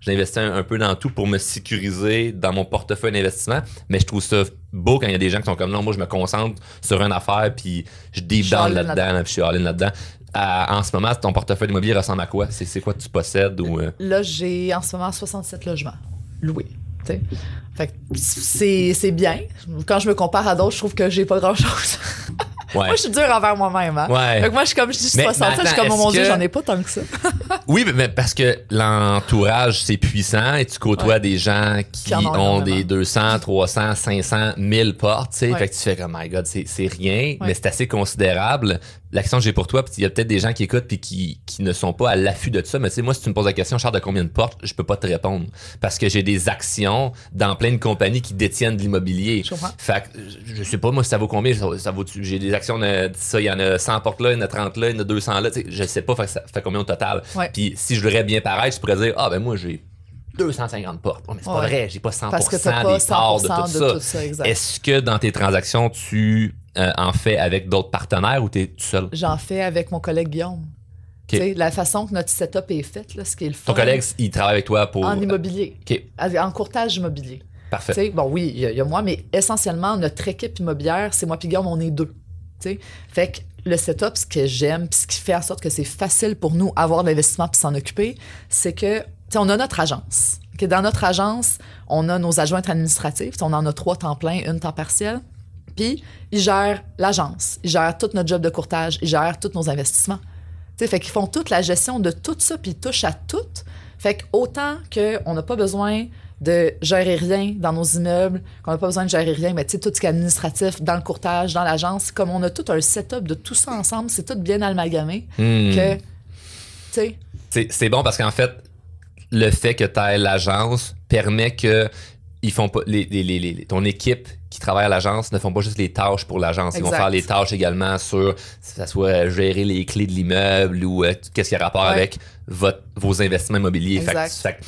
j'investis un, un peu dans tout pour me sécuriser dans mon portefeuille d'investissement. Mais je trouve ça beau quand il y a des gens qui sont comme non, moi, je me concentre sur une affaire puis je deep down là-dedans, là-dedans. là, puis je suis all-in là-dedans. À- en ce moment, ton portefeuille immobilier ressemble à quoi? C'est c'est quoi que tu possèdes ou. euh? Là, j'ai en ce moment 67 logements loués. Fait c'est c'est bien. Quand je me compare à d'autres, je trouve que j'ai pas grand-chose. Ouais. moi, je suis dure envers moi-même. Hein? Ouais. Moi, je suis comme, je dis Mais- 67, je suis comme, oh mon Dieu, j'en ai pas tant que ça. Oui, mais- parce que l'entourage, c'est puissant et tu côtoies Ouais. des gens qui ont des 200, 300, 500, 1000 portes, tu sais. Fait que tu fais comme, my God, c'est rien, mais c'est assez considérable. La question que j'ai pour toi, puis il y a peut-être des gens qui écoutent puis qui, qui ne sont pas à l'affût de ça, mais tu sais, moi, si tu me poses la question, Charles, de combien de portes, je peux pas te répondre. Parce que j'ai des actions dans plein de compagnies qui détiennent de l'immobilier. Je comprends. Fait que, je- sais pas, moi, si ça vaut combien, ça, ça vaut, j'ai des actions de ça, il y en a 100 portes là, il y en a 30 là, il y en a 200 là, je sais pas, fait que ça fait combien au total. Ouais. Puis si je voudrais bien paraître, je pourrais dire, ah ben moi j'ai 250 portes. Ouais, mais c'est pas vrai, j'ai pas 100% Parce que t'as pas des parts 100% de tout de ça. Est-ce que dans tes transactions, tu euh, en fais avec d'autres partenaires ou t'es tout seul? J'en fais avec mon collègue Guillaume. Tu sais, La façon que notre setup est fait, là, ce qui est le fun. Ton collègue, il travaille avec toi pour... En immobilier. OK, En courtage immobilier. parfait. Tu sais, bon, oui, il y, a- il y a moi, mais essentiellement, notre équipe immobilière, c'est moi puis Guillaume, on est deux. Tu sais. Fait que le setup, ce que j'aime, puis ce qui fait en sorte que c'est facile pour nous avoir l'investissement puis s'en occuper, c'est que, tu on a notre agence. Dans notre agence, on a nos adjointes administratives. Tu On en a trois temps plein, une temps partiel. Puis, ils gèrent l'agence, ils gèrent tout notre job de courtage, ils gèrent tous nos investissements. Tu sais, fait qu'ils font toute la gestion de tout ça, puis ils touchent à tout. Fait que autant qu'on n'a pas besoin de gérer rien dans nos immeubles, qu'on n'a pas besoin de gérer rien, mais tu sais, tout ce qui est administratif dans le courtage, dans l'agence, comme on a tout un setup de tout ça ensemble, c'est tout bien amalgamé, Hmm. que, C'est c'est bon parce qu'en fait, le fait que tu aies l'agence permet que ils font pas les, les- les- les- ton équipe qui travaille à l'agence ne font pas juste les tâches pour l'agence. Ils vont faire les tâches également sur, si ça soit gérer les clés de l'immeuble ou euh, qu'est-ce qui a rapport Ouais. avec votre, vos investissements immobiliers. Fait que- Exact. fait que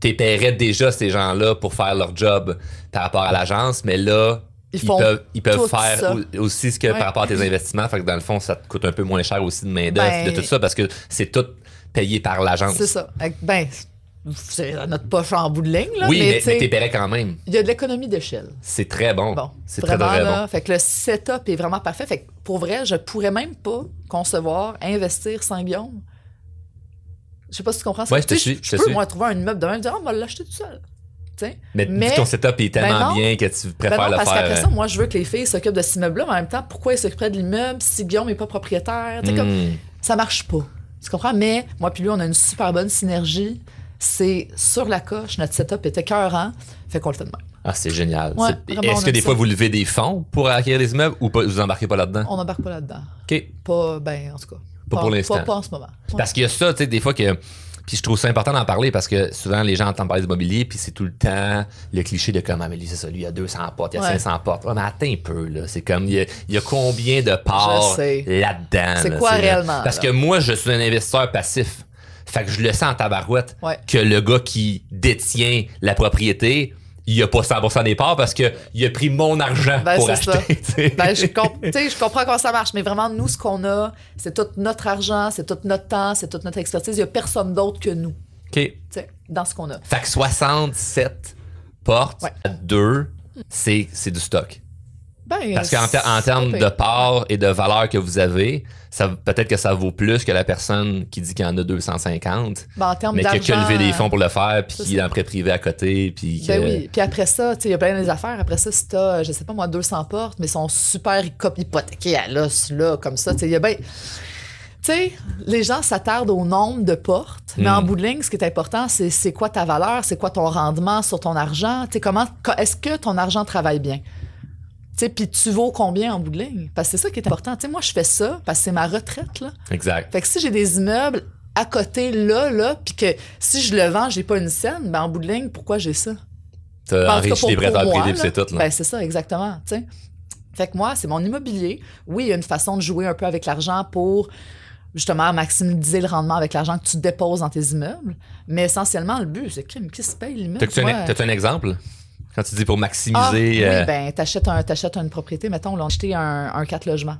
t'épaierais déjà ces gens-là pour faire leur job par rapport à l'agence, mais là, Ils peuvent, ils peuvent faire ça. aussi ce que Ouais. par rapport à tes investissements. Fait que dans le fond, ça te coûte un peu moins cher aussi de main-d'œuvre, Ben, de tout ça, parce que c'est tout payé par l'agence. c'est ça. Ben, c'est notre poche en bout de ligne, là, Oui, mais, mais t'es paierais quand même. il y a de l'économie d'échelle. C'est très bon. Bon, c'est très, très là, bon. Fait que le setup est vraiment parfait. Fait que pour vrai, je pourrais même pas concevoir investir sans Guillaume. Je sais pas si tu comprends ça. Ouais, je te suis, je te peux, moi, trouver un immeuble demain et dire, ah, on va l'acheter tout seul. Tu sais? Mais, mais- ton setup est tellement Ben non. bien que tu Ben préfères non, le parce faire. qu'après euh, ça, moi, je veux que les filles s'occupent de cet immeuble-là, mais en même temps, pourquoi ils s'occuperaient de l'immeuble si Guillaume n'est pas propriétaire? Tu sais, comme, hmm. ça marche pas. Tu comprends? Mais moi puis lui, on a une super bonne synergie. C'est sur la coche, notre setup était écœurant. Fait qu'on le fait de même. Ah, c'est génial. Ouais, Est-ce que des ça. fois vous levez des fonds pour acquérir des immeubles ou pas, vous embarquez pas là-dedans? On n'embarque pas là-dedans. OK. Pas, ben, en tout cas. Pas pour l'instant. Pas, pas en ce moment. Ouais. Parce qu'il y a ça, tu sais, des fois que. Puis je trouve ça important d'en parler parce que souvent les gens entendent parler d'immobilier puis c'est tout le temps le cliché de comme, ah, mais lui, c'est ça, lui, il y a 200 portes, il y a Ouais. 500 portes. Ouais, mais attends un peu, là. C'est comme, il y a, il y a combien de parts là-dedans? C'est là, quoi là? réellement, Parce que moi, je suis un investisseur passif. Fait que je le sens en tabarouette Ouais. que le gars qui détient la propriété, il a pas 100% des parts parce que il a pris mon argent Ben, pour acheter. ça. Ben, je, comp- je comprends comment ça marche, mais vraiment, nous, ce qu'on a, c'est tout notre argent, c'est tout notre temps, c'est toute notre expertise. Il n'y a personne d'autre que nous, OK. tu sais, dans ce qu'on a. Fait que 67 portes Ouais. à deux, c'est, c'est du stock. Ben, Parce qu'en c'est termes de pire. part et de valeur que vous avez, ça peut-être que ça vaut plus que la personne qui dit qu'il y en a 250, Ben, en termes mais qui a levé des fonds pour le faire, puis qui est le prêt privé à côté, puis que... Ben oui. Puis après ça, il y a plein des affaires. Après ça, si t'as, je sais pas moi, 200 portes, mais sont super hypo- hypothéquées à l'os, là, comme ça, tu sais, il y a ben. Tu sais, les gens s'attardent au nombre de portes, mais Mm. en bout de ligne, ce qui est important, c'est c'est quoi ta valeur, c'est quoi ton rendement sur ton argent, tu comment, co- est-ce que ton argent travaille bien? Sais, puis tu vaux combien en bout de ligne? Parce que c'est ça qui est important. Tu sais, moi, je fais ça parce que c'est ma retraite, là. Exact. Fait que si j'ai des immeubles à côté, là, là, puis que si je le vends, j'ai pas une scène, ben en bout de ligne, pourquoi j'ai ça? T'as enrichi les prêteurs privés, c'est tout. Là. Ben, c'est ça, exactement. tu sais. Fait que moi, c'est mon immobilier. Oui, il y a une façon de jouer un peu avec l'argent pour justement maximiser le rendement avec l'argent que tu déposes dans tes immeubles. Mais essentiellement, le but, c'est qui, qui se paye l'immeuble? T'as-tu un, Moi, t'as-tu un exemple? Quand tu dis pour ah, maximiser... oui, euh, ben, t'achètes, un, t'achètes une propriété, mettons, on a acheté un, un 4 logements.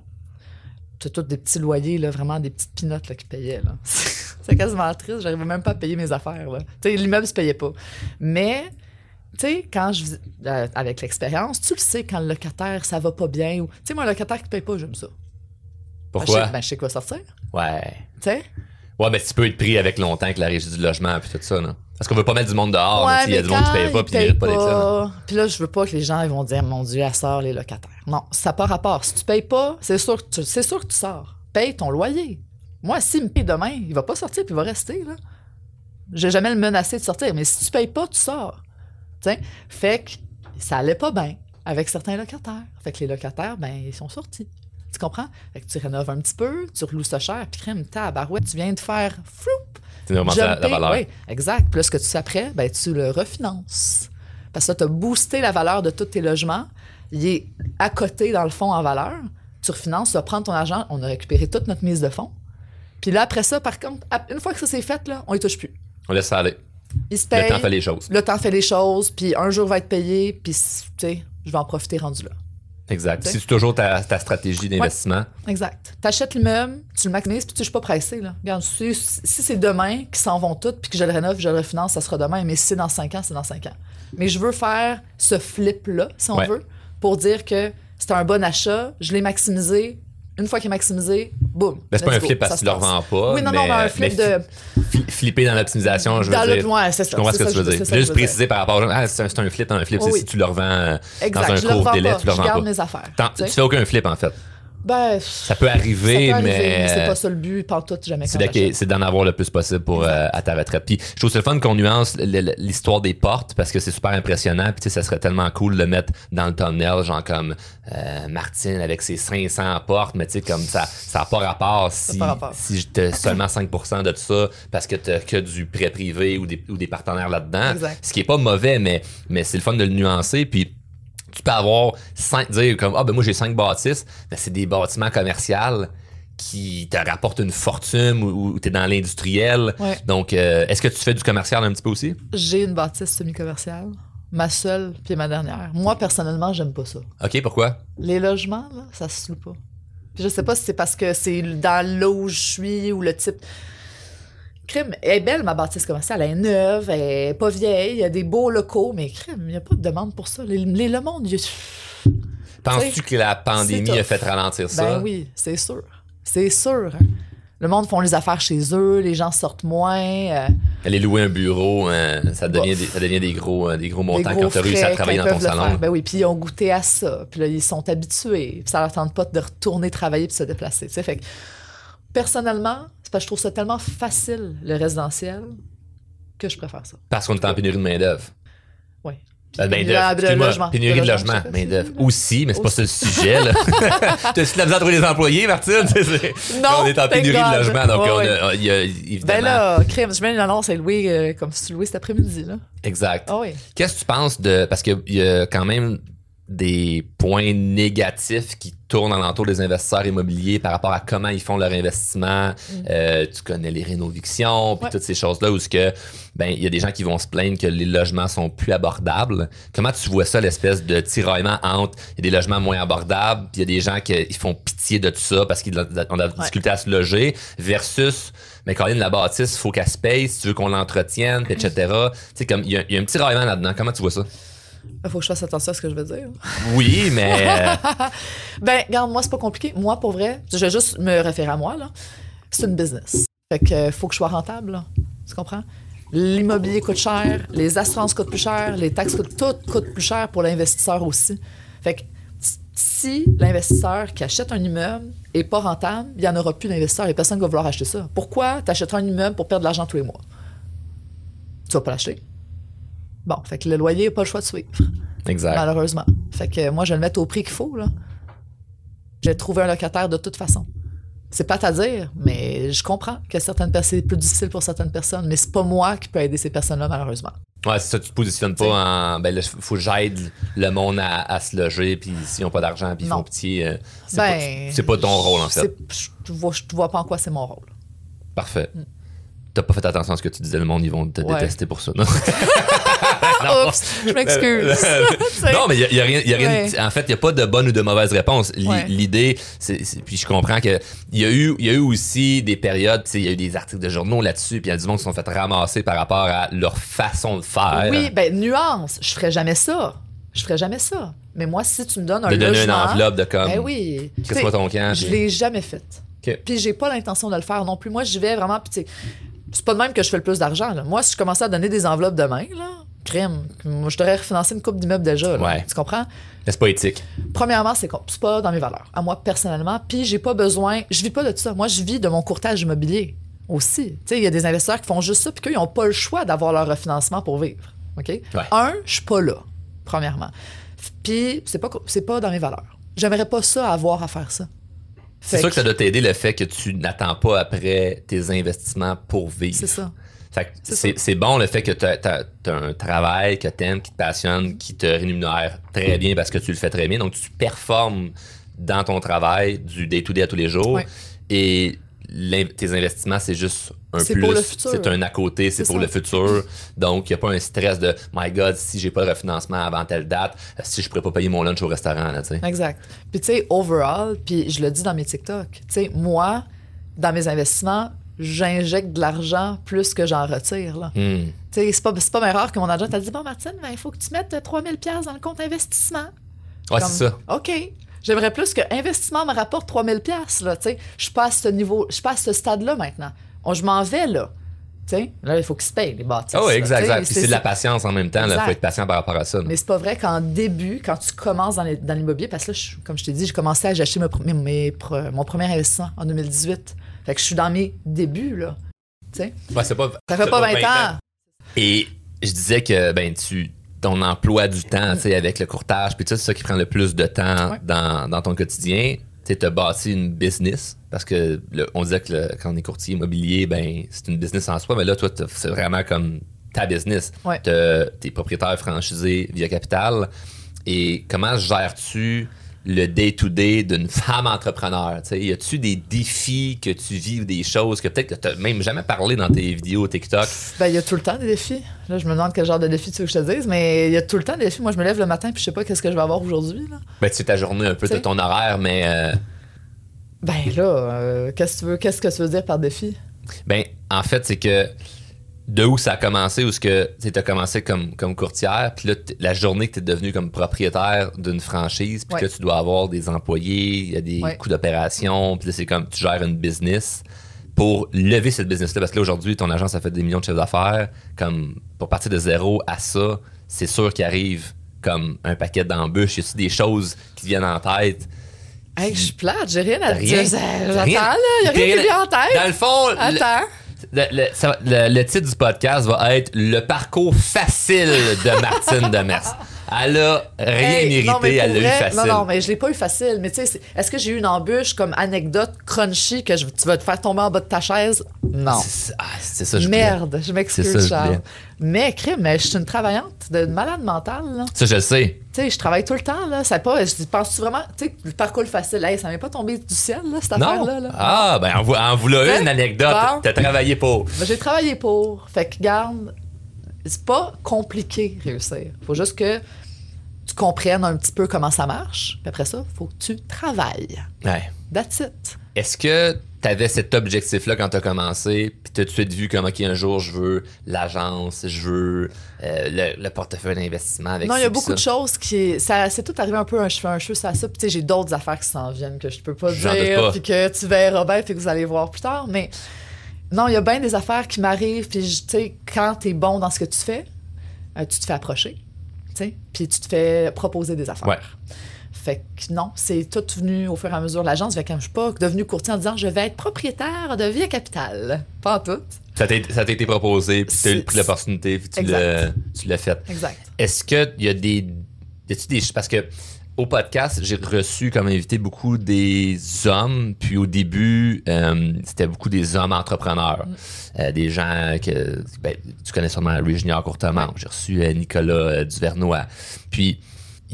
T'as tous des petits loyers, là, vraiment des petites pinottes là, qui payaient. Là. c'est quasiment triste, j'arrivais même pas à payer mes affaires. Là. Tu sais, l'immeuble se payait pas. Mais, tu sais, quand je euh, avec l'expérience, tu le sais quand le locataire, ça va pas bien. ou Tu sais, moi, le locataire qui paye pas, j'aime ça. Ben, je pourquoi? sais, ben, je sais quoi sortir. Ouais. Tu sais? Ouais, mais tu peux être pris avec longtemps avec la régie du logement puis tout ça, non? Parce qu'on veut pas mettre du monde dehors, mais s'il y a du monde qui paye pas puis ils méritent pas d'être là. Puis là, je veux pas que les gens ils vont dire, mon Dieu, elle sort les locataires. Non, ça n'a pas rapport. Si tu payes pas, c'est sûr, que tu- sûr que tu sors. Paye ton loyer. Moi, s'il me paye demain, il va pas sortir puis il va rester, là. J'ai jamais le menacé de sortir, mais si tu payes pas, tu sors. Tu sais? Fait que ça allait pas bien avec certains locataires. Fait que les locataires, ben, ils sont sortis. Tu comprends? Fait que tu rénoves un petit peu, tu reloues ça cher, puis crème, tabarouette, tu viens de faire floup, augmentes la, la Jumper, valeur. Oui, exact. Puis là, ce que tu fais après, ben, tu le refinances. Parce que tu as boosté la valeur de tous tes logements. Il est à côté, dans le fond, en valeur. Tu refinances, tu vas prendre ton argent. On a récupéré toute notre mise de fonds. Puis là, après ça, par contre, une fois que ça s'est fait, là, on ne touche plus. On laisse ça aller. Il se Le temps fait les choses. Le temps fait les choses. Puis un jour va être payé. Puis, tu sais, je vais en profiter rendu là. Exact. C'est toujours ta, ta stratégie d'investissement. Exact. Tu achètes l'immeuble, tu le maximises, puis tu ne suis pas pressé. Là. Regarde, si, si c'est demain qu'ils s'en vont toutes, puis que je le rénove, je le refinance, ça sera demain. Mais si c'est dans cinq ans, c'est dans cinq ans. Mais je veux faire ce flip-là, si on Ouais. veut, pour dire que c'était un bon achat, je l'ai maximisé. Une fois qu'il est maximisé, boum. Ben, c'est pas un flip parce tu se le revends pas. Oui, non, non, mais un flip mais de. fli- Flipper dans l'optimisation, je veux Dans le- dire. ouais, c'est ça, Je comprends ce que tu veux je- dire. ça Juste je préciser par rapport à ah, c'est un, c'est un flip, un flip. Oui, c'est si tu le revends Exact. dans un je court délai, pas. tu le je revends garde pas. mes affaires. Tu fais aucun flip, en fait. Ben, Ça peut arriver, ça peut mais. mais c'est euh, pas ça le but, pantoute, jamais C'est d'en- c'est avoir le plus possible pour euh, à ta retraite. Puis je trouve ça le fun qu'on nuance l'histoire des portes parce que c'est super impressionnant. Puis tu sais, ça serait tellement cool de le mettre dans le thumbnail, genre comme euh, Martine avec ses 500 portes, mais tu sais comme ça, ça n'a pas rapport si pas rapport. si seulement 5% de ça parce que t'as que du prêt privé ou des, ou des partenaires là-dedans. Exact. Ce qui est pas mauvais, mais mais c'est le fun de le nuancer. Puis tu peux avoir cinq, dire comme ah ben moi j'ai cinq bâtisses, mais c'est des bâtiments commerciaux qui te rapportent une fortune ou, tu es dans l'industriel. Ouais. Donc euh, est-ce que tu fais du commercial un petit peu aussi? J'ai une bâtisse semi-commerciale, ma seule, puis ma dernière. Moi, personnellement, j'aime pas ça. OK, pourquoi? Les logements, là, ça se loue pas. Puis je sais pas si c'est parce que c'est dans là où je suis ou le type. Crime, elle est belle, ma bâtisse commerciale. Elle est neuve, elle est pas vieille, il y a des beaux locaux, mais crime, il n'y a pas de demande pour ça. Les, les- le monde, il Penses-tu que la pandémie a fait ralentir ça? Ben oui, c'est sûr. C'est sûr. hein. Le monde font les affaires chez eux, les gens sortent moins. euh, Aller louer un bureau, ça, devient Bof. des, ça devient des gros, euh, des gros des montants gros quand tu as réussi à travailler dans ton salon. faire. Ben oui, puis ils ont goûté à ça. Puis là, ils sont habitués. Puis ça leur tente pas de retourner travailler puis se déplacer. tu sais. Fait que, personnellement, parce que je trouve ça tellement facile, le résidentiel, que je préfère ça. Parce qu'on est en pénurie de main-d'œuvre. Oui. Euh, main d'œuvre. de pénurie de logement, main d'œuvre. Aussi, mais c'est pas ça le sujet. là. T'as-tu la misère à trouver des employés, Martine? Non, On est en pénurie de logement, donc Ouais, on a, y a évidemment. Ben là, crème, je mets une annonce à louer euh, comme si tu louais cet après-midi. là. exact. Ah oui. Qu'est-ce que tu penses de. Parce qu'il y a quand même des points négatifs qui tournent alentour des investisseurs immobiliers par rapport à comment ils font leur investissement. Euh, tu connais les rénovictions, puis Mm. Ouais. toutes ces choses-là où que ben il y a des gens qui vont se plaindre que les logements sont plus abordables. Comment tu vois ça l'espèce de tiraillement entre il y a des logements moins abordables, puis il y a des gens qui font pitié de tout ça parce qu'ils ont de la difficulté à se loger versus mais quand même la bâtisse, faut qu'elle se paye si tu veux qu'on l'entretienne, etc. Tu sais comme il y, a- il y a un petit raillement là-dedans. Comment tu vois ça? Il faut que je fasse attention à ce que je veux dire. Oui, mais. euh, Ben, regarde, moi, c'est pas compliqué. Moi, pour vrai, je vais juste me référer à moi, là. C'est une business. Fait que faut que je sois rentable, là. Tu comprends? L'immobilier coûte cher, les assurances coûtent plus cher, les taxes coûtent, tout coûte plus cher pour l'investisseur aussi. Fait que si l'investisseur qui achète un immeuble est pas rentable, il n'y en aura plus d'investisseurs et personne ne va vouloir acheter ça. Pourquoi tu achèteras un immeuble pour perdre de l'argent tous les mois? Tu vas pas l'acheter. Bon, fait que le loyer n'a pas le choix de suivre exact. malheureusement. Fait que moi, je vais le mettre au prix qu'il faut, là. J'ai trouvé un locataire de toute façon. C'est pas à dire, mais je comprends que certaines personnes, c'est plus difficile pour certaines personnes, mais c'est pas moi qui peux aider ces personnes-là, malheureusement. Ouais, c'est ça, tu te positionnes pas en. Ben là, faut que j'aide le monde à, à se loger, puis s'ils ont pas d'argent, puis ils font pitié. euh, c'est Ben, pas, c'est pas ton rôle, en fait. Je vois, je vois pas en quoi c'est mon rôle. Parfait. T'as pas fait attention à ce que tu disais, le monde, ils vont te Ouais. détester pour ça. Non, Oups, je m'excuse. Non mais il y, a rien. y a rien Ouais. En fait, il y a pas de bonne ou de mauvaise réponse. Ouais. L'idée, puis je comprends que il y a eu, y a eu aussi des périodes, il y a eu des articles de journaux là-dessus, puis il y a du monde qui se sont fait ramasser par rapport à leur façon de faire. Oui, ben nuance, je ferais jamais ça. Je ferais jamais ça. Mais moi, si tu me donnes un de donner une enveloppe de comme. ben oui. Que ton camp? Je l'ai jamais fait. Ok. Puis j'ai pas l'intention de le faire non plus. Moi, j'y vais vraiment. Puis c'est pas de même que je fais le plus d'argent. Moi, si je commençais à donner des enveloppes demain, là, crème, moi, je devrais refinancer une coupe d'immeubles déjà. là. Ouais. Tu comprends? Mais c'est pas éthique. Premièrement, c'est pas dans mes valeurs, à moi personnellement. Puis j'ai pas besoin, je vis pas de tout ça. Moi, je vis de mon courtage immobilier aussi. Tu sais, il y a des investisseurs qui font juste ça, puis qu'ils n'ont pas le choix d'avoir leur refinancement pour vivre. OK? Un, je suis pas là, premièrement. Puis c'est pas, pas dans mes valeurs. J'aimerais pas ça avoir à faire ça. C'est sûr que ça doit t'aider le fait que tu n'attends pas après tes investissements pour vivre. C'est ça. C'est bon le fait que tu as, un travail que tu aimes, qui te passionne, qui te rémunère très bien parce que tu le fais très bien. Donc, tu performes dans ton travail du day-to-day à tous les jours. Ouais. Et tes investissements, c'est juste un plus. C'est un à côté, c'est pour ça. le futur. Donc, il n'y a pas un stress de My God, si j'ai pas de refinancement avant telle date, si je pourrais pas payer mon lunch au restaurant. Là. Exact. Puis tu sais, overall, puis je le dis dans mes TikTok, tu sais, moi, dans mes investissements, j'injecte de l'argent plus que j'en retire. Là. Sais, c'est pas, c'est pas bien rare que mon agent t'a dit Bon, Martine, ben, il faut que tu mettes 3000$ pièces dans le compte investissement. Ouais, c'est ça. OK. J'aimerais plus que investissement me rapporte 3000$. pièces là, tu sais. Je suis pas à ce niveau, je suis pas à ce stade-là maintenant. On- je m'en vais là. Là, il faut qu'ils se payent, les bâtisses. Oui, là, exact. exact. Puis c'est de la patience en même temps. Il faut être patient par rapport à ça. là. Mais c'est pas vrai qu'en début, quand tu commences dans l'immobilier, parce que là, je- comme je t'ai dit, j'ai commencé à mes mes pre- mon premier investissement en 2018. Fait que je suis dans mes débuts, là. Tu sais, Ouais, c'est pas, ça fait pas 20 ans. Et je disais que ben tu ton emploi du temps, tu sais, avec le courtage, puis tout ça, c'est ça qui prend le plus de temps Ouais. dans, dans ton quotidien. Tu as bâti une business parce que le- on disait que le- quand on est courtier immobilier, ben c'est une business en soi, mais là, toi, c'est vraiment comme ta business. Ouais. Tu es propriétaire franchisé via Capital. Et comment gères-tu le day-to-day d'une femme entrepreneur? Tu sais, y a-tu des défis que tu vis ou des choses que peut-être que tu même jamais parlé dans tes vidéos TikTok? Ben, il y a tout le temps des défis. Là, je me demande quel genre de défi tu veux que je te dise, mais il y a tout le temps des défis. Moi, je me lève le matin puis je sais pas qu'est-ce que je vais avoir aujourd'hui, là. Ben, tu sais ta journée un peu de T'sais. ton horaire, mais euh, Ben là, euh, qu'est-ce que tu veux, qu'est-ce que tu veux dire par défi? ben, en fait, c'est que de où ça a commencé, où ce que tu as commencé comme, comme courtière, puis là, la journée que tu es devenu comme propriétaire d'une franchise, puis Ouais. que tu dois avoir des employés, il y a des Ouais. coûts d'opération, puis là, c'est comme tu gères une business pour lever cette business-là. Parce que là, aujourd'hui, ton agence a fait des millions de chiffres d'affaires. Comme pour partir de zéro à ça, c'est sûr qu'il arrive comme un paquet d'embûches. Y a des choses qui te viennent en tête? Hey, je suis plate, j'ai rien à Rien? dire. J'attends, là, il y a rien qui vient en tête. Dans le fond, Attends. Le, le- ça- le- le titre du podcast va être Le parcours facile de Martine Demers. Elle a rien Hey, non, mais mérité, elle l'a eu facile. Non, non, mais je l'ai pas eu facile. Mais tu sais, est-ce que j'ai eu une embûche comme anecdote crunchy que je- tu vas te faire tomber en bas de ta chaise? Non. C'est ah, ça, je voulais. Merde, je m'excuse, je Charles. Mais, crime, mais je suis une travaillante de malade mentale, là. Ça, je le sais. Tu sais, je travaille tout le temps, là. Ça pas, je penses-tu vraiment, tu sais, le parcours facile, hey, ça m'est pas tombé du ciel, là, cette affaire-là, là. Ah, ben, en, en voulant une anecdote. Bon. T'as travaillé pour. Ben, j'ai travaillé pour. Fait que, garde, c'est pas compliqué réussir. Faut juste que tu comprennes un petit peu comment ça marche. Puis après ça, faut que tu travailles. Ouais. That's it. Est-ce que tu avais cet objectif-là quand tu as commencé, puis tu as tout de suite vu comme, OK, un jour, je veux l'agence, je veux euh, le, le portefeuille d'investissement avec Non, il y a beaucoup ça? de choses qui. Ça, c'est tout arrivé un peu un cheveu un cheveu à ça. Puis, tu sais, j'ai d'autres affaires qui s'en viennent que je peux pas J'en dire. pas. Puis que tu verras bien, puis que vous allez voir plus tard. Mais non, il y a bien des affaires qui m'arrivent. Puis, tu sais, quand t'es bon dans ce que tu fais, euh, tu te fais approcher. Puis tu te fais proposer des affaires. Ouais. Fait que non, c'est tout venu au fur et à mesure de l'agence. Fait que je suis pas devenu courtier en disant je vais être propriétaire de Via Capital. Pas en tout. Ça t'a été proposé, puis tu as pris l'opportunité, puis tu l'as fait. Exact. Est-ce qu'il y a des. Y a-tu des. Parce que au podcast, j'ai reçu comme invité beaucoup des hommes, puis au début, euh, c'était beaucoup des hommes entrepreneurs. Euh, des gens que. ben, tu connais sûrement Louis Junior. J'ai reçu euh, Nicolas Duvernois. Puis.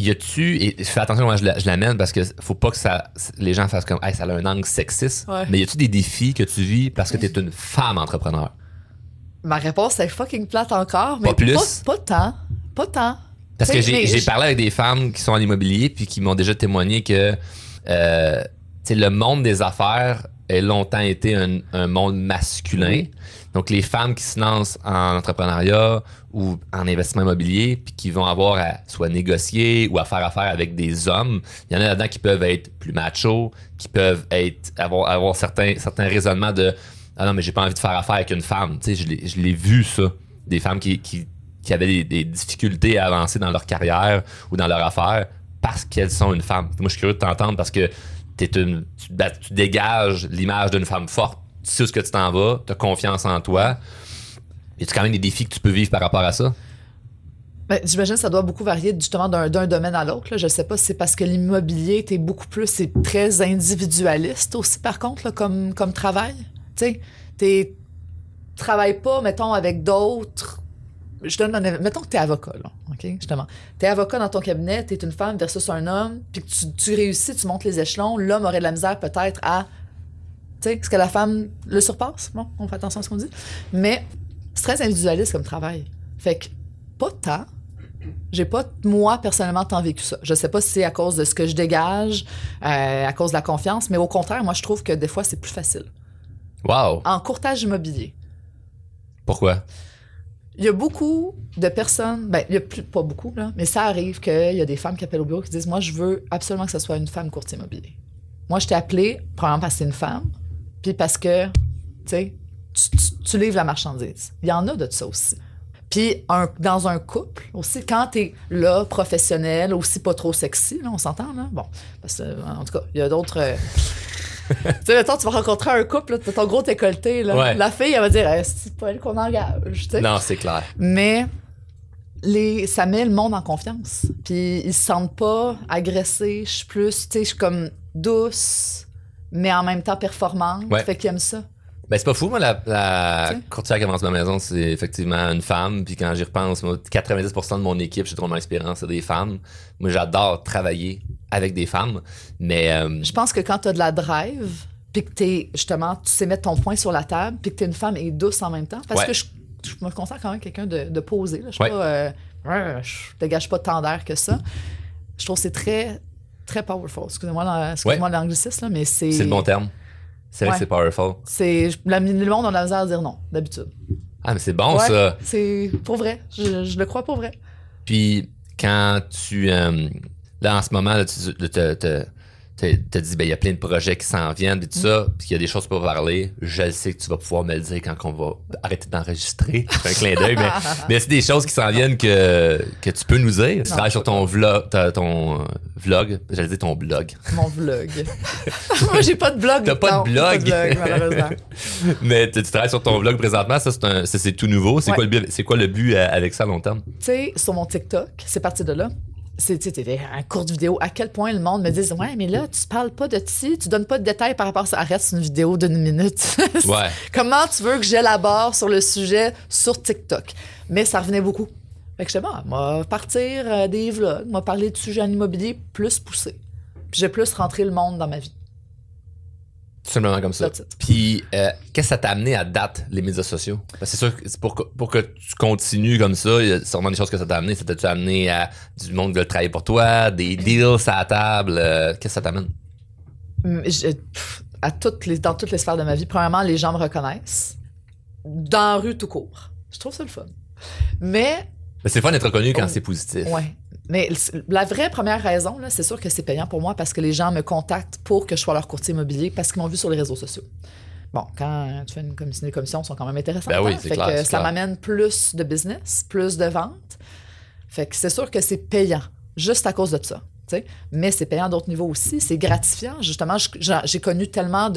Y a-tu, et fais attention comment je la- je l'amène parce que faut pas que ça, les gens fassent comme, hey, ça a un angle sexiste. Ouais. Mais y a-tu des défis que tu vis parce que tu es une femme entrepreneur? Ma réponse est fucking plate encore, mais Pas plus? Pas, pas tant. Pas tant. Parce que j'ai parlé avec des femmes qui sont en immobilier puis qui m'ont déjà témoigné que euh, le monde des affaires a longtemps été un, un monde masculin. Donc les femmes qui se lancent en entrepreneuriat ou en investissement immobilier puis qui vont avoir à soit négocier ou à faire affaire avec des hommes, il y en a là-dedans qui peuvent être plus machos, qui peuvent être avoir, avoir certains certains raisonnements de ah non mais j'ai pas envie de faire affaire avec une femme. Tu sais, je l'ai- je l'ai vu ça, des femmes qui, qui qui avaient des, difficultés à avancer dans leur carrière ou dans leur affaire parce qu'elles sont une femme. Moi, je suis curieux de t'entendre parce que t'es une, tu, ben, tu dégages l'image d'une femme forte. Tu sais où ce que tu t'en vas, tu as confiance en toi. Y a quand même des défis que tu peux vivre par rapport à ça? Ben, J'imagine que ça doit beaucoup varier justement d'un domaine à l'autre. Je sais pas si c'est parce que l'immobilier, t'es beaucoup plus, c'est très individualiste aussi, par contre, comme, comme travail. Tu sais, t'es- travailles pas, mettons, avec d'autres. Je donne un, mettons que t'es avocat, là, OK, justement. T'es avocat dans ton cabinet, t'es une femme versus un homme, puis que tu, tu réussis, tu montes les échelons, l'homme aurait de la misère peut-être à tu sais, est-ce que la femme le surpasse? Bon, on fait attention à ce qu'on dit. Mais c'est très individualiste comme travail. Fait que, pas tant. J'ai pas, moi, personnellement, tant vécu ça. Je sais pas si c'est à cause de ce que je dégage, euh, à cause de la confiance, mais au contraire, moi, je trouve que des fois, c'est plus facile. Wow! En courtage immobilier, Pourquoi? Il y a beaucoup de personnes, ben, il y a plus, pas beaucoup, là, mais ça arrive qu'il y a des femmes qui appellent au bureau qui disent Moi, je veux absolument que ce soit une femme courtier immobilier. Moi, je t'ai appelé, premièrement parce que c'est une femme, puis parce que, tu sais, tu- tu livres la marchandise. Il y en a de ça aussi. Puis un- dans un couple aussi, quand t'es là, professionnel, aussi pas trop sexy, là, on s'entend, là? Bon, parce que, en tout cas, il y a d'autres... euh, tu sais, mettons, tu vas rencontrer un couple, là, ton gros décolleté, là. Ouais. La fille, elle va dire, Eh, c'est pas elle qu'on engage. Non, c'est clair. Mais les, ça met le monde en confiance. Puis ils se sentent pas agressés. Je suis plus, tu sais, je suis comme douce, mais en même temps performante. Ouais. Fait qu'ils aiment ça. Ben, c'est pas fou, moi, la, courtière qui avance ma maison, c'est effectivement une femme. Puis quand j'y repense, moi, 90% de mon équipe, j'ai trop mon expérience, c'est des femmes. Moi, j'adore travailler avec des femmes. Mais, euh, Je pense que quand tu as de la drive, puis que t'es, justement, tu sais mettre ton point sur la table, puis que t'es une femme et douce en même temps, parce Ouais. que je, je me considère quand même quelqu'un de, de posé. Là. Je suis Ouais. pas... euh, ouais, dégage pas tant d'air que ça. Je trouve que c'est très, très powerful. Excusez-moi, excusez-moi l'anglicisme, là, mais c'est... c'est le bon terme. C'est vrai Ouais. que c'est powerful. C'est, la- le monde a de la misère à dire non, d'habitude. Ah, mais c'est bon, Ouais, ça. C'est pour vrai. Je, je le crois pour vrai. Puis quand tu. euh, là, en ce moment, là, tu te, te, te, te- dis, ben, il y a plein de projets qui s'en viennent, et tout ça, puis il y a des choses pour parler. Je le sais que tu vas pouvoir me le dire quand on va arrêter d'enregistrer. C'est un clin d'œil, mais, mais c'est des choses qui s'en viennent que, que tu peux nous dire. Tu travailles sur ton vlog, ta- ton euh, vlog, j'allais dire ton blog. Mon vlog. Moi, j'ai pas de blog. T'as pas de Non, blog? malheureusement. mais tu, tu travailles sur ton vlog présentement, ça, c'est, tout nouveau. C'est, Ouais. quoi le but, c'est quoi le but euh, avec ça à long terme? tu sais, sur mon TikTok, c'est parti de là. T'es un courte vidéo. À quel point le monde me dit Ouais, mais là, tu parles pas de ci, tu donnes pas de détails par rapport à ça. Arrête, c'est une vidéo d'une minute. Ouais. Comment tu veux que j'élabore sur le sujet sur TikTok? Mais ça revenait beaucoup. Fait que j'étais bon, moi, partir euh, des vlogs, moi, parler de sujets en immobilier plus poussé. Puis j'ai plus rentré le monde dans ma vie. Simplement comme ça. Puis, euh, qu'est-ce que ça t'a amené à date, les médias sociaux? Parce que c'est sûr que pour, que, pour que tu continues comme ça, il y a sûrement des choses que ça t'a amené. Ça t'a-tu amené à du monde qui veut travailler pour toi, des deals à la table? euh, qu'est-ce que ça t'amène? Hum, je- à toutes les, dans toutes les sphères de ma vie. Premièrement, les gens me reconnaissent. Dans la rue tout court. Je trouve ça le fun. Mais Mais c'est fun d'être reconnu quand Oh. c'est positif. Ouais. Mais la vraie première raison, c'est sûr que c'est payant pour moi parce que les gens me contactent pour que je sois leur courtier immobilier parce qu'ils m'ont vu sur les réseaux sociaux. Bon, quand tu fais une commission, les commissions sont quand même intéressantes. Ben oui, hein? c'est Fait clair, que ça m'amène plus de business, plus de ventes. Fait que c'est sûr que c'est payant, juste à cause de ça. Mais c'est payant à d'autres niveaux aussi. C'est gratifiant. Justement, j'ai connu tellement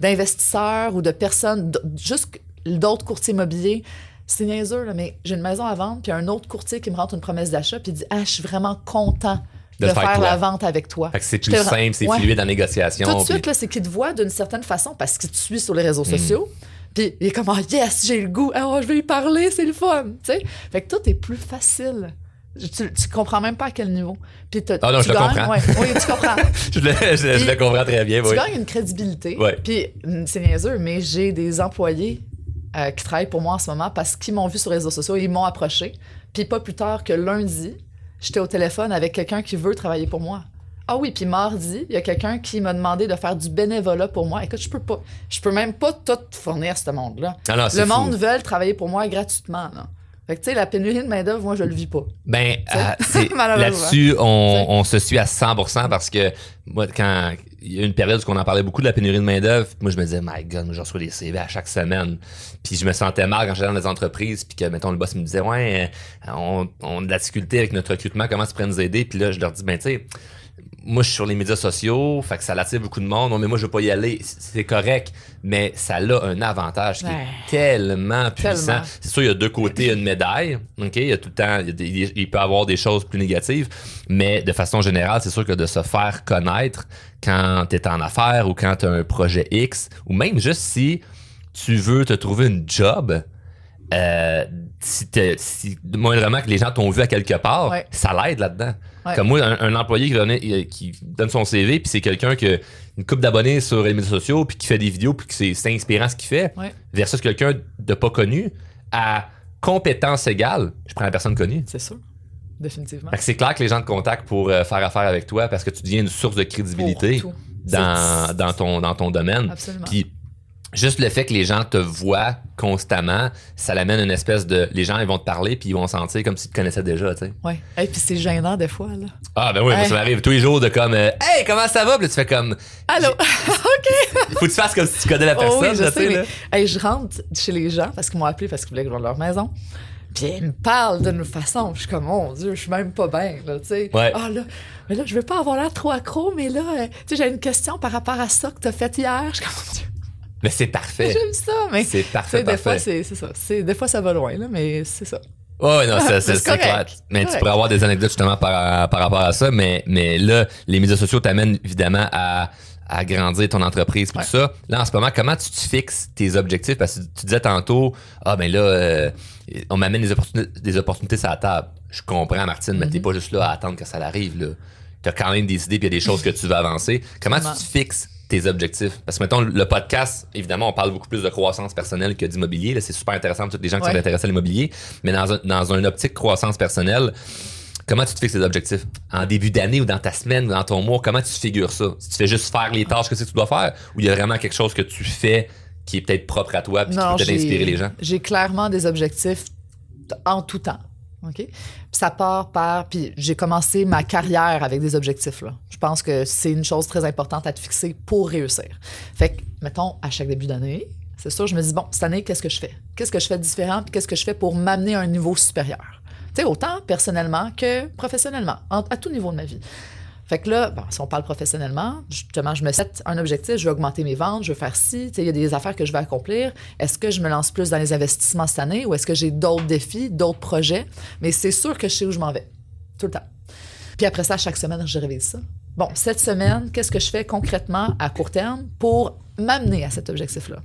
d'investisseurs ou de personnes, juste d'autres courtiers immobiliers. C'est niaiseux, là, mais j'ai une maison à vendre, puis un autre courtier qui me rentre une promesse d'achat, puis il dit Ah, je suis vraiment content De faire la vente avec toi. Fait que c'est plus simple, c'est Ouais. fluide en négociation. Tout de puis- suite, là, c'est qu'il te voit d'une certaine façon parce qu'il te suit sur les réseaux sociaux. Puis il est comme, Ah, yes, j'ai le goût. Ah, je vais lui parler, c'est le fun. Tu sais? Fait que tout est plus facile. Tu, tu comprends même pas à quel niveau. Puis Ah non, tu je le gagnes- comprends. ouais. oui, tu comprends. je, le, je, le- je le comprends très bien. tu oui. gagnes une crédibilité. Ouais. Puis mm, c'est niaiseux, mais j'ai des employés euh, qui travaillent pour moi en ce moment parce qu'ils m'ont vu sur les réseaux sociaux et ils m'ont approché. Puis pas plus tard que lundi, j'étais au téléphone avec quelqu'un qui veut travailler pour moi. Ah oui, puis mardi, il y a quelqu'un qui m'a demandé de faire du bénévolat pour moi. Écoute, je peux pas, je peux même pas tout fournir ce monde-là. Ah Le fou. monde veut travailler pour moi gratuitement. Là. Fait que tu sais, la pénurie de main d'œuvre, moi je le vis pas. Ben, euh, malheureusement. là-dessus, on, se suit à 100% parce que moi, quand il y a une période où on en parlait beaucoup de la pénurie de main-d'œuvre, moi, je me disais, my God, moi, je reçois des CV à chaque semaine. Puis je me sentais mal quand j'allais dans les entreprises, puis que, mettons, le boss me disait, ouais, euh, on, on a de la difficulté avec notre recrutement, comment tu pourrais nous aider? Puis là, je leur dis, ben, tu sais, moi, je suis sur les médias sociaux, fait que ça attire beaucoup de monde. Non, mais moi, je veux pas y aller. C'est correct, mais ça a un avantage qui Ouais. est tellement puissant. C'est sûr, il y a deux côtés une médaille. OK? Il y a tout le temps, il, des- il peut y avoir des choses plus négatives, mais de façon générale, c'est sûr que de se faire connaître quand tu es en affaires ou quand tu as un projet X, ou même juste si tu veux te trouver une job, euh, si, si moindrement que les gens t'ont vu à quelque part, Ouais. ça l'aide là-dedans. Ouais. Comme moi, un, un employé qui, euh, qui donne son CV, puis c'est quelqu'un qui a une coupe d'abonnés sur les médias sociaux, puis qui fait des vidéos, puis que c'est inspirant ce qu'il fait, Ouais. versus quelqu'un de pas connu, à compétence égale, je prends la personne connue. C'est sûr. Définitivement. C'est clair que les gens te contactent pour euh, faire affaire avec toi parce que tu deviens une source de crédibilité dans, ton, dans ton domaine. Absolument. Puis juste le fait que les gens te voient constamment, ça l'amène une espèce de. Les gens, ils vont te parler puis ils vont sentir comme s'ils te connaissaient déjà, tu sais. Ouais. Et puis c'est gênant des fois, là. Ah, ben oui, moi, ça m'arrive tous les jours de comme. euh, hey, comment ça va? Puis là, tu fais comme. Allô? Il faut que tu fasses comme si tu connais la personne, Oh oui, je là, sais, tu mais là. hey, je rentre chez les gens parce qu'ils m'ont appelé parce qu'ils voulaient que je vende leur maison. Puis ils me parlent d'une façon, je suis comme, mon Dieu, je suis même pas bien, là, tu sais. Ouais. Ah là, mais là, je veux pas avoir l'air trop accro, mais là, euh, tu sais, j'ai une question par rapport à ça que t'as fait hier. Je suis comme, mon Dieu, Mais c'est parfait. j'aime ça, mais C'est parfait, sais, des fois, parfait. c'est c'est ça. C'est- Des fois, ça va loin, là, mais c'est ça. Ouais, non, C'est clair. Mais tu pourrais avoir des anecdotes justement par, par rapport à ça, mais, mais là, les médias sociaux t'amènent évidemment à, à grandir ton entreprise et Ouais. tout ça. Là, en ce moment, comment tu te fixes tes objectifs? Parce que tu disais tantôt, ah ben là, euh, on m'amène des opportunités, des opportunités sur la table. Je comprends, Martine, mais t'es Mm-hmm. pas juste là à attendre que ça arrive. Là. T'as quand même des idées puis il y a des choses que tu veux avancer. Comment tu te fixes tes objectifs? Parce que, mettons, le podcast, évidemment, on parle beaucoup plus de croissance personnelle que d'immobilier. C'est super intéressant pour tous les gens qui Ouais. sont intéressés à l'immobilier. Mais dans un, dans une optique croissance personnelle, comment tu te fixes tes objectifs? En début d'année ou dans ta semaine ou dans ton mois, comment tu figures ça? Si tu fais juste faire les tâches que que tu dois faire ou il y a vraiment quelque chose que tu fais qui est peut-être propre à toi puis qui Non, peut peut-être j'ai- inspirer les gens? J'ai clairement des objectifs en tout temps. OK? Puis ça part par. Puis j'ai commencé ma carrière avec des objectifs. Là. Je pense que c'est une chose très importante à te fixer pour réussir. Fait que, mettons, à chaque début d'année, c'est sûr, je me dis, bon, cette année, qu'est-ce que je fais? Qu'est-ce que je fais de différent? Puis qu'est-ce que je fais pour m'amener à un niveau supérieur? Tu sais, autant personnellement que professionnellement, en- à tout niveau de ma vie. Fait que là, bon, si on parle professionnellement, justement, je me set un objectif, je veux augmenter mes ventes, je veux faire ci, il y a des affaires que je veux accomplir. Est-ce que je me lance plus dans les investissements cette année ou est-ce que j'ai d'autres défis, d'autres projets? Mais c'est sûr que je sais où je m'en vais, tout le temps. Puis après ça, chaque semaine, je révise ça. Bon, cette semaine, qu'est-ce que je fais concrètement à court terme pour m'amener à cet objectif-là?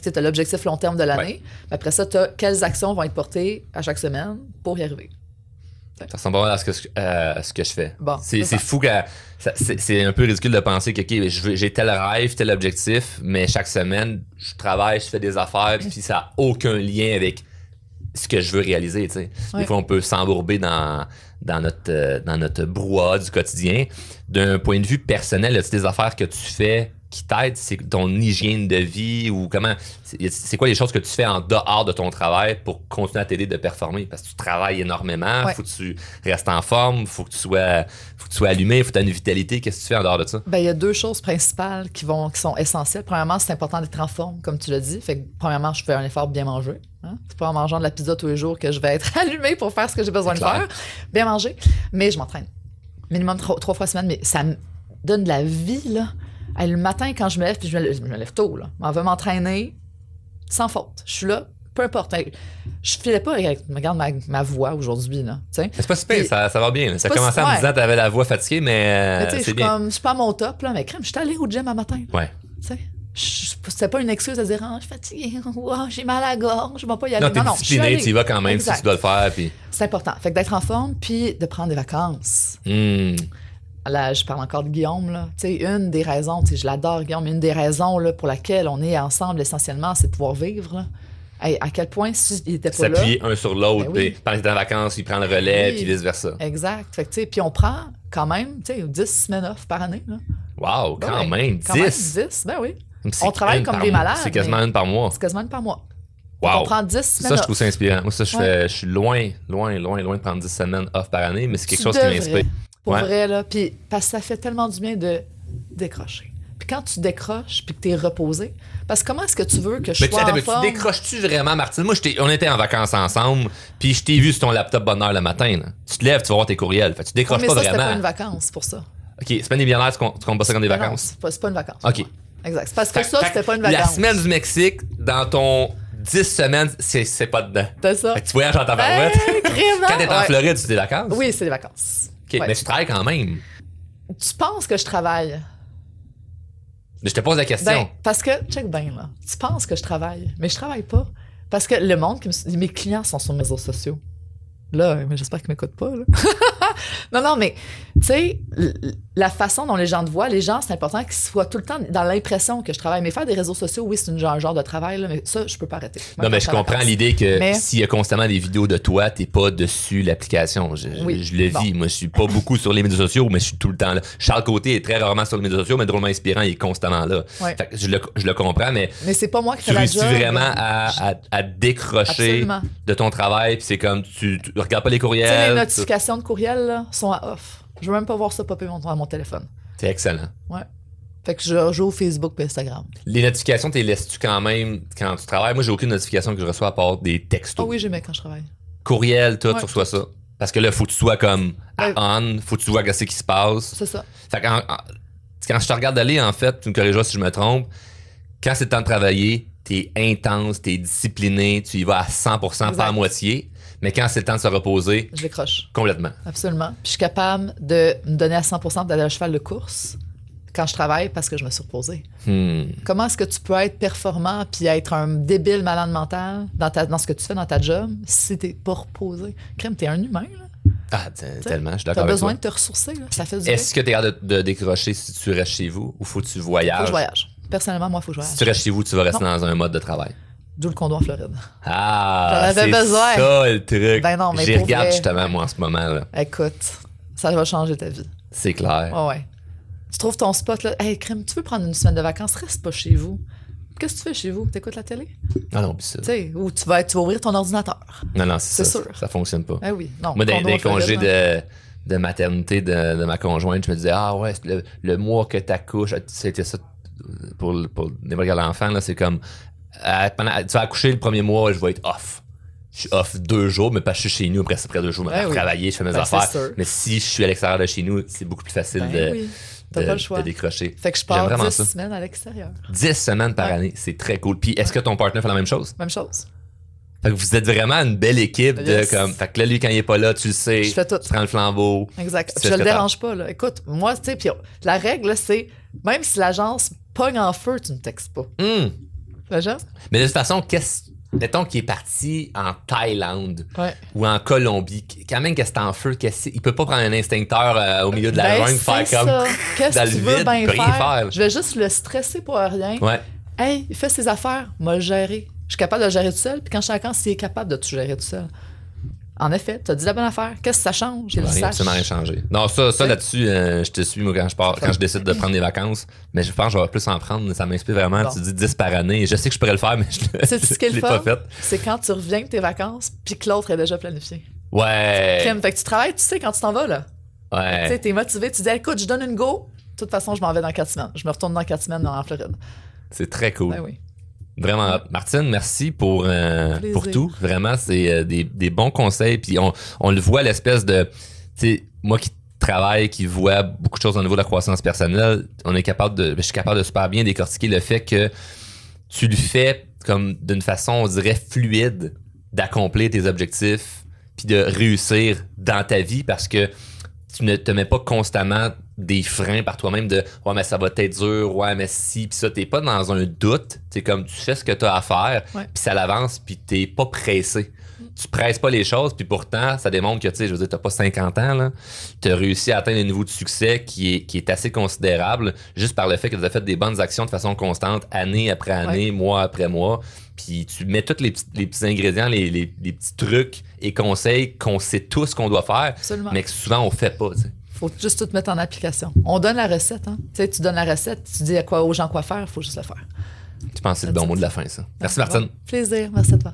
Tu as l'objectif long terme de l'année. Puis Après ça, tu as quelles actions vont être portées à chaque semaine pour y arriver? Ça ressemble pas mal à ce que, je- euh, à ce que je fais. Bon, c'est fou que c'est c'est un peu ridicule de penser que j'ai tel rêve, tel objectif, mais chaque semaine, je travaille, je fais des affaires, puis ça n'a aucun lien avec ce que je veux réaliser. Des fois, on peut s'embourber dans, dans, notre, euh, dans notre brouhaha du quotidien. D'un point de vue personnel, y a des affaires que tu fais qui t'aident? C'est ton hygiène de vie ou comment? C'est quoi les choses que tu fais en dehors de ton travail pour continuer à t'aider de performer? Parce que tu travailles énormément, Ouais. faut que tu restes en forme, faut que tu sois, faut que tu sois allumé, faut que tu aies une vitalité. Qu'est-ce que tu fais en dehors de ça? Ben, il y a deux choses principales qui, vont, qui sont essentielles. Premièrement, c'est important d'être en forme, comme tu l'as dit. Fait que, premièrement, je fais un effort de bien manger. Hein? C'est pas en mangeant de la pizza tous les jours que je vais être allumée pour faire ce que j'ai besoin de faire. Bien manger. Mais je m'entraîne. Minimum trois, trois fois semaine. Mais ça me donne de la vie, là. Hey, le matin, quand je me lève, puis je me lève, je me lève tôt, là. On va m'entraîner sans faute. Je suis là, peu importe. Hey, Je filais pas avec, regarde ma, ma voix aujourd'hui, là. C'est pas si Puis- ça, ça va bien. là. Ça commencé si- en me ouais. disant que t'avais la voix fatiguée, mais, euh, Mais c'est suis bien. je suis pas à mon top, là, mais crème, je suis allée au gym un matin. Ouais. Tu sais, je- c'était pas une excuse à dire, ah, je suis fatiguée, Ouah, j'ai mal à la gorge, je vais pas y aller. Non, t'es discipliné, tu y vas quand même Exact. si tu dois le faire. Puis... C'est important. Fait que d'être en forme, puis de prendre des vacances. Hmm. Là, je parle encore de Guillaume, là. Tu sais, une des raisons, tu sais, je l'adore, Guillaume, une des raisons, là, pour laquelle on est ensemble, essentiellement, c'est de pouvoir vivre, là. Hey, à quel point, s'il était pas. S'appuyer un sur l'autre. Ben oui. puis Pendant t'es en vacances, il prend le relais, Oui. puis vice-versa. Exact. Fait que, puis on prend quand même, tu sais, 10 semaines off par année, là. Wow, Ben quand oui, même. Quand 10. même 10, ben oui. On travaille comme des malades, C'est quasiment une par mois. C'est quasiment une par mois. Fait Wow. qu'on prend 10 Ça, je trouve ça inspirant. Moi, ça, je, Ouais. fais, je suis loin, loin, loin, loin de prendre 10 semaines off par année, mais c'est quelque Tu chose qui m'inspire. Pour Ouais. vrai, là. Puis, parce que ça fait tellement du bien de décrocher. Puis quand tu décroches, puis que tu es reposé, parce que comment est-ce que tu veux que je Mais tu, sois attends, en mais tu décroches-tu vraiment, Martine? Moi, on était en vacances ensemble, puis je t'ai vu sur ton laptop bonne heure le matin. là. Tu te lèves, tu vas voir tes courriels. Fait, tu Ouais, décroches mais pas ça, vraiment. pas une vacance pour ça. OK, semaine des millionnaires, tu comptes pas ça comme des vacances? c'est pas, c'est pas une vacance. OK. Exact. C'est parce que Fait- ça, c'était pas une La vacance. semaine du Mexique, dans ton 10 semaines, c'est c'est pas dedans. C'était ça. Fait que tu voyages en tabarouette. Hey? Quand t'es en Ouais. Floride, c'est des vacances? Oui, c'est des vacances. OK, Ouais. mais tu travailles quand même. Tu penses que je travaille? Mais je te pose la question. Ben, parce que, check bien, là. Tu penses que je travaille, mais je travaille pas. Parce que le monde, qui me- mes clients sont sur mes réseaux sociaux. Là, mais j'espère qu'ils m'écoutent pas, là. non, non, mais, tu sais, la façon dont les gens te voient, les gens, c'est important qu'ils soient tout le temps dans l'impression que je travaille. Mais faire des réseaux sociaux, oui, c'est un genre de travail, là, mais ça, je peux pas arrêter. non, mais je comprends l'idée que Mais- s'il y a constamment des vidéos de toi, t'es pas dessus l'application. Je, je- Oui. je le vis. Moi, je suis pas beaucoup sur les médias sociaux, mais je suis tout le temps là. Charles Côté est très rarement sur les médias sociaux, mais drôlement inspirant, il est constamment là. Ouais. Fait que je, le, je le comprends, mais Mais c'est pas moi qui tu fais la réussis job. vraiment à, à, à décrocher Absolument. de ton travail, puis c'est comme tu, tu regardes pas les Tu sais, courriels. les tu- notifications de courriel, là, sont à off. Je veux même pas voir ça popper mon- dans mon téléphone. C'est excellent. Ouais. Fait que je joue au Facebook et Instagram. Les notifications, t'es laisses-tu quand même quand tu travailles? Moi, j'ai aucune notification que je reçois à part des textos. Oh oui, j'aimais quand je travaille. Courriel, Ouais, tu reçois ça. Parce que là, faut que tu sois comme à Ouais. on, faut que tu vois ce qui se passe. C'est ça. Fait que quand je te regarde aller, en fait, tu me corrigeras si je me trompe, quand c'est le temps de travailler, t'es intense, t'es discipliné, tu y vas à 100%, pas à Exact. moitié. Mais quand c'est le temps de se reposer, Je décroche. complètement. Absolument. Puis je suis capable de me donner à 100% d'aller à cheval de course quand je travaille parce que je me suis reposée. Hmm. Comment est-ce que tu peux être performant puis être un débile malade mental dans, ta, dans ce que tu fais dans ta job si t'es pas reposé? Crème, t'es un humain, là. Ah, tellement, je suis T'as d'accord avec besoin toi. de te ressourcer, là. Ça fait du bien. Est-ce que t'es capable de, de décrocher si tu restes chez vous ou faut que tu Faut voyages? que je voyage. Personnellement, moi, faut que je Si voyage. tu restes chez vous, tu vas rester Non. dans un mode de travail. D'où le condo en Floride. Ah, c'est besoin. ça le truc. Ben non, mais J'y regarde vrai. justement, moi, en ce moment. là. Écoute, ça va changer ta vie. C'est clair. Ouais, ouais. Tu trouves ton spot, là. Hey, crème, tu veux prendre une semaine de vacances? Reste pas chez vous. Qu'est-ce que tu fais chez vous? T'écoutes la télé? Non, non, pis ça. Tu sais, ou tu vas, tu ouvrir ton ordinateur. Non, non, c'est ça. sûr. Ça fonctionne pas. Ben oui. Non, Moi, des, des congés de, de maternité de, de ma conjointe, je me disais, ah ouais, le, le mois que t'accouches, c'était ça pour, pour n'importe quel enfant, là, c'est comme, euh, pendant- tu vas accoucher le premier mois, je vais être off. Je suis off deux jours, mais pas je suis chez nous, après, après deux jours, je Ben oui. travailler, je fais mes Ben, c'est affaires. Mais si je suis à l'extérieur de chez nous, c'est beaucoup plus facile Ben de, oui. De- pas le choix. de décrocher. Fait que je pars vraiment 10 ça. semaines à l'extérieur. 10 semaines par Ouais. année, c'est très cool. Puis est-ce que ton partenaire fait la même chose? Même chose. Fait que vous êtes vraiment une belle équipe de Yes. comme. Fait que là, lui, quand il est pas là, tu le sais. Je fais tout. Tu prends le flambeau. Exact. Je le dérange pas, là. Écoute, moi, tu sais, puis la règle, c'est même si l'agence pogne en feu, tu ne textes pas. Mais de toute façon, qu'est-ce. Mettons qu'il est parti en Thaïlande Ouais. ou en Colombie. Quand même, qu'est-ce que c'est en feu? qu'est-ce que- il peut pas prendre un instincteur euh, au milieu de la Ben, faire comme. Qu'est-ce dans que le tu vide, rien faire? faire. Je vais juste le stresser pour rien. Ouais. Hey, il fait ses affaires, moi le gérer. Je suis capable de le gérer tout seul, puis quand je suis en vacances, il est capable de tout gérer tout seul. En effet, tu as dit la bonne affaire. Qu'est-ce que ça change? Rien, sache. absolument rien changé. Non, ça, ça Ouais. là-dessus, euh, je te suis, moi, quand je pars, quand je décide de prendre des vacances. Mais je pense que je vais plus en prendre. Ça m'inspire vraiment. Bon. Tu dis 10 par année. Je sais que je pourrais le faire, mais je le l'ai pas fait. C'est quand tu reviens de tes vacances, puis que l'autre est déjà planifié. Ouais. Crème. Fait que tu travailles, tu sais, quand tu t'en vas, là. Tu sais, Ouais. t'es motivé, tu dis, écoute, je donne une go. De toute façon, je m'en vais dans quatre semaines. Je me retourne dans quatre semaines en Floride. C'est très cool. Ben oui. Vraiment. Martine, merci pour, euh, pour tout. Vraiment, c'est euh, des, des bons conseils. Puis on, on le voit, l'espèce de. Tu sais, moi qui travaille, qui voit beaucoup de choses au niveau de la croissance personnelle, on est capable de. Je suis capable de super bien décortiquer le fait que tu le fais comme d'une façon, on dirait, fluide d'accomplir tes objectifs puis de réussir dans ta vie parce que tu ne te mets pas constamment des freins par toi-même de ouais mais ça va être dur ouais mais si puis ça t'es pas dans un doute c'est comme tu fais ce que tu as à faire puis ça l'avance puis t'es pas pressé tu presses pas les choses puis pourtant ça démontre que tu sais je veux dire t'as pas 50 ans là t'as réussi à atteindre un niveau de succès qui est, qui est assez considérable juste par le fait que tu as fait des bonnes actions de façon constante année après année mois après mois puis tu mets tous les petits, les petits ingrédients les, les- les petits trucs et conseils qu'on sait tous qu'on doit faire Absolument. mais que souvent on fait pas faut juste tout mettre en application. On donne la recette. Hein. Tu sais, tu donnes la recette, tu dis à quoi, aux gens quoi faire, il faut juste le faire. Tu penses que c'est le bon mot de la fin, ça. Merci, Martine. Plaisir. Merci à toi.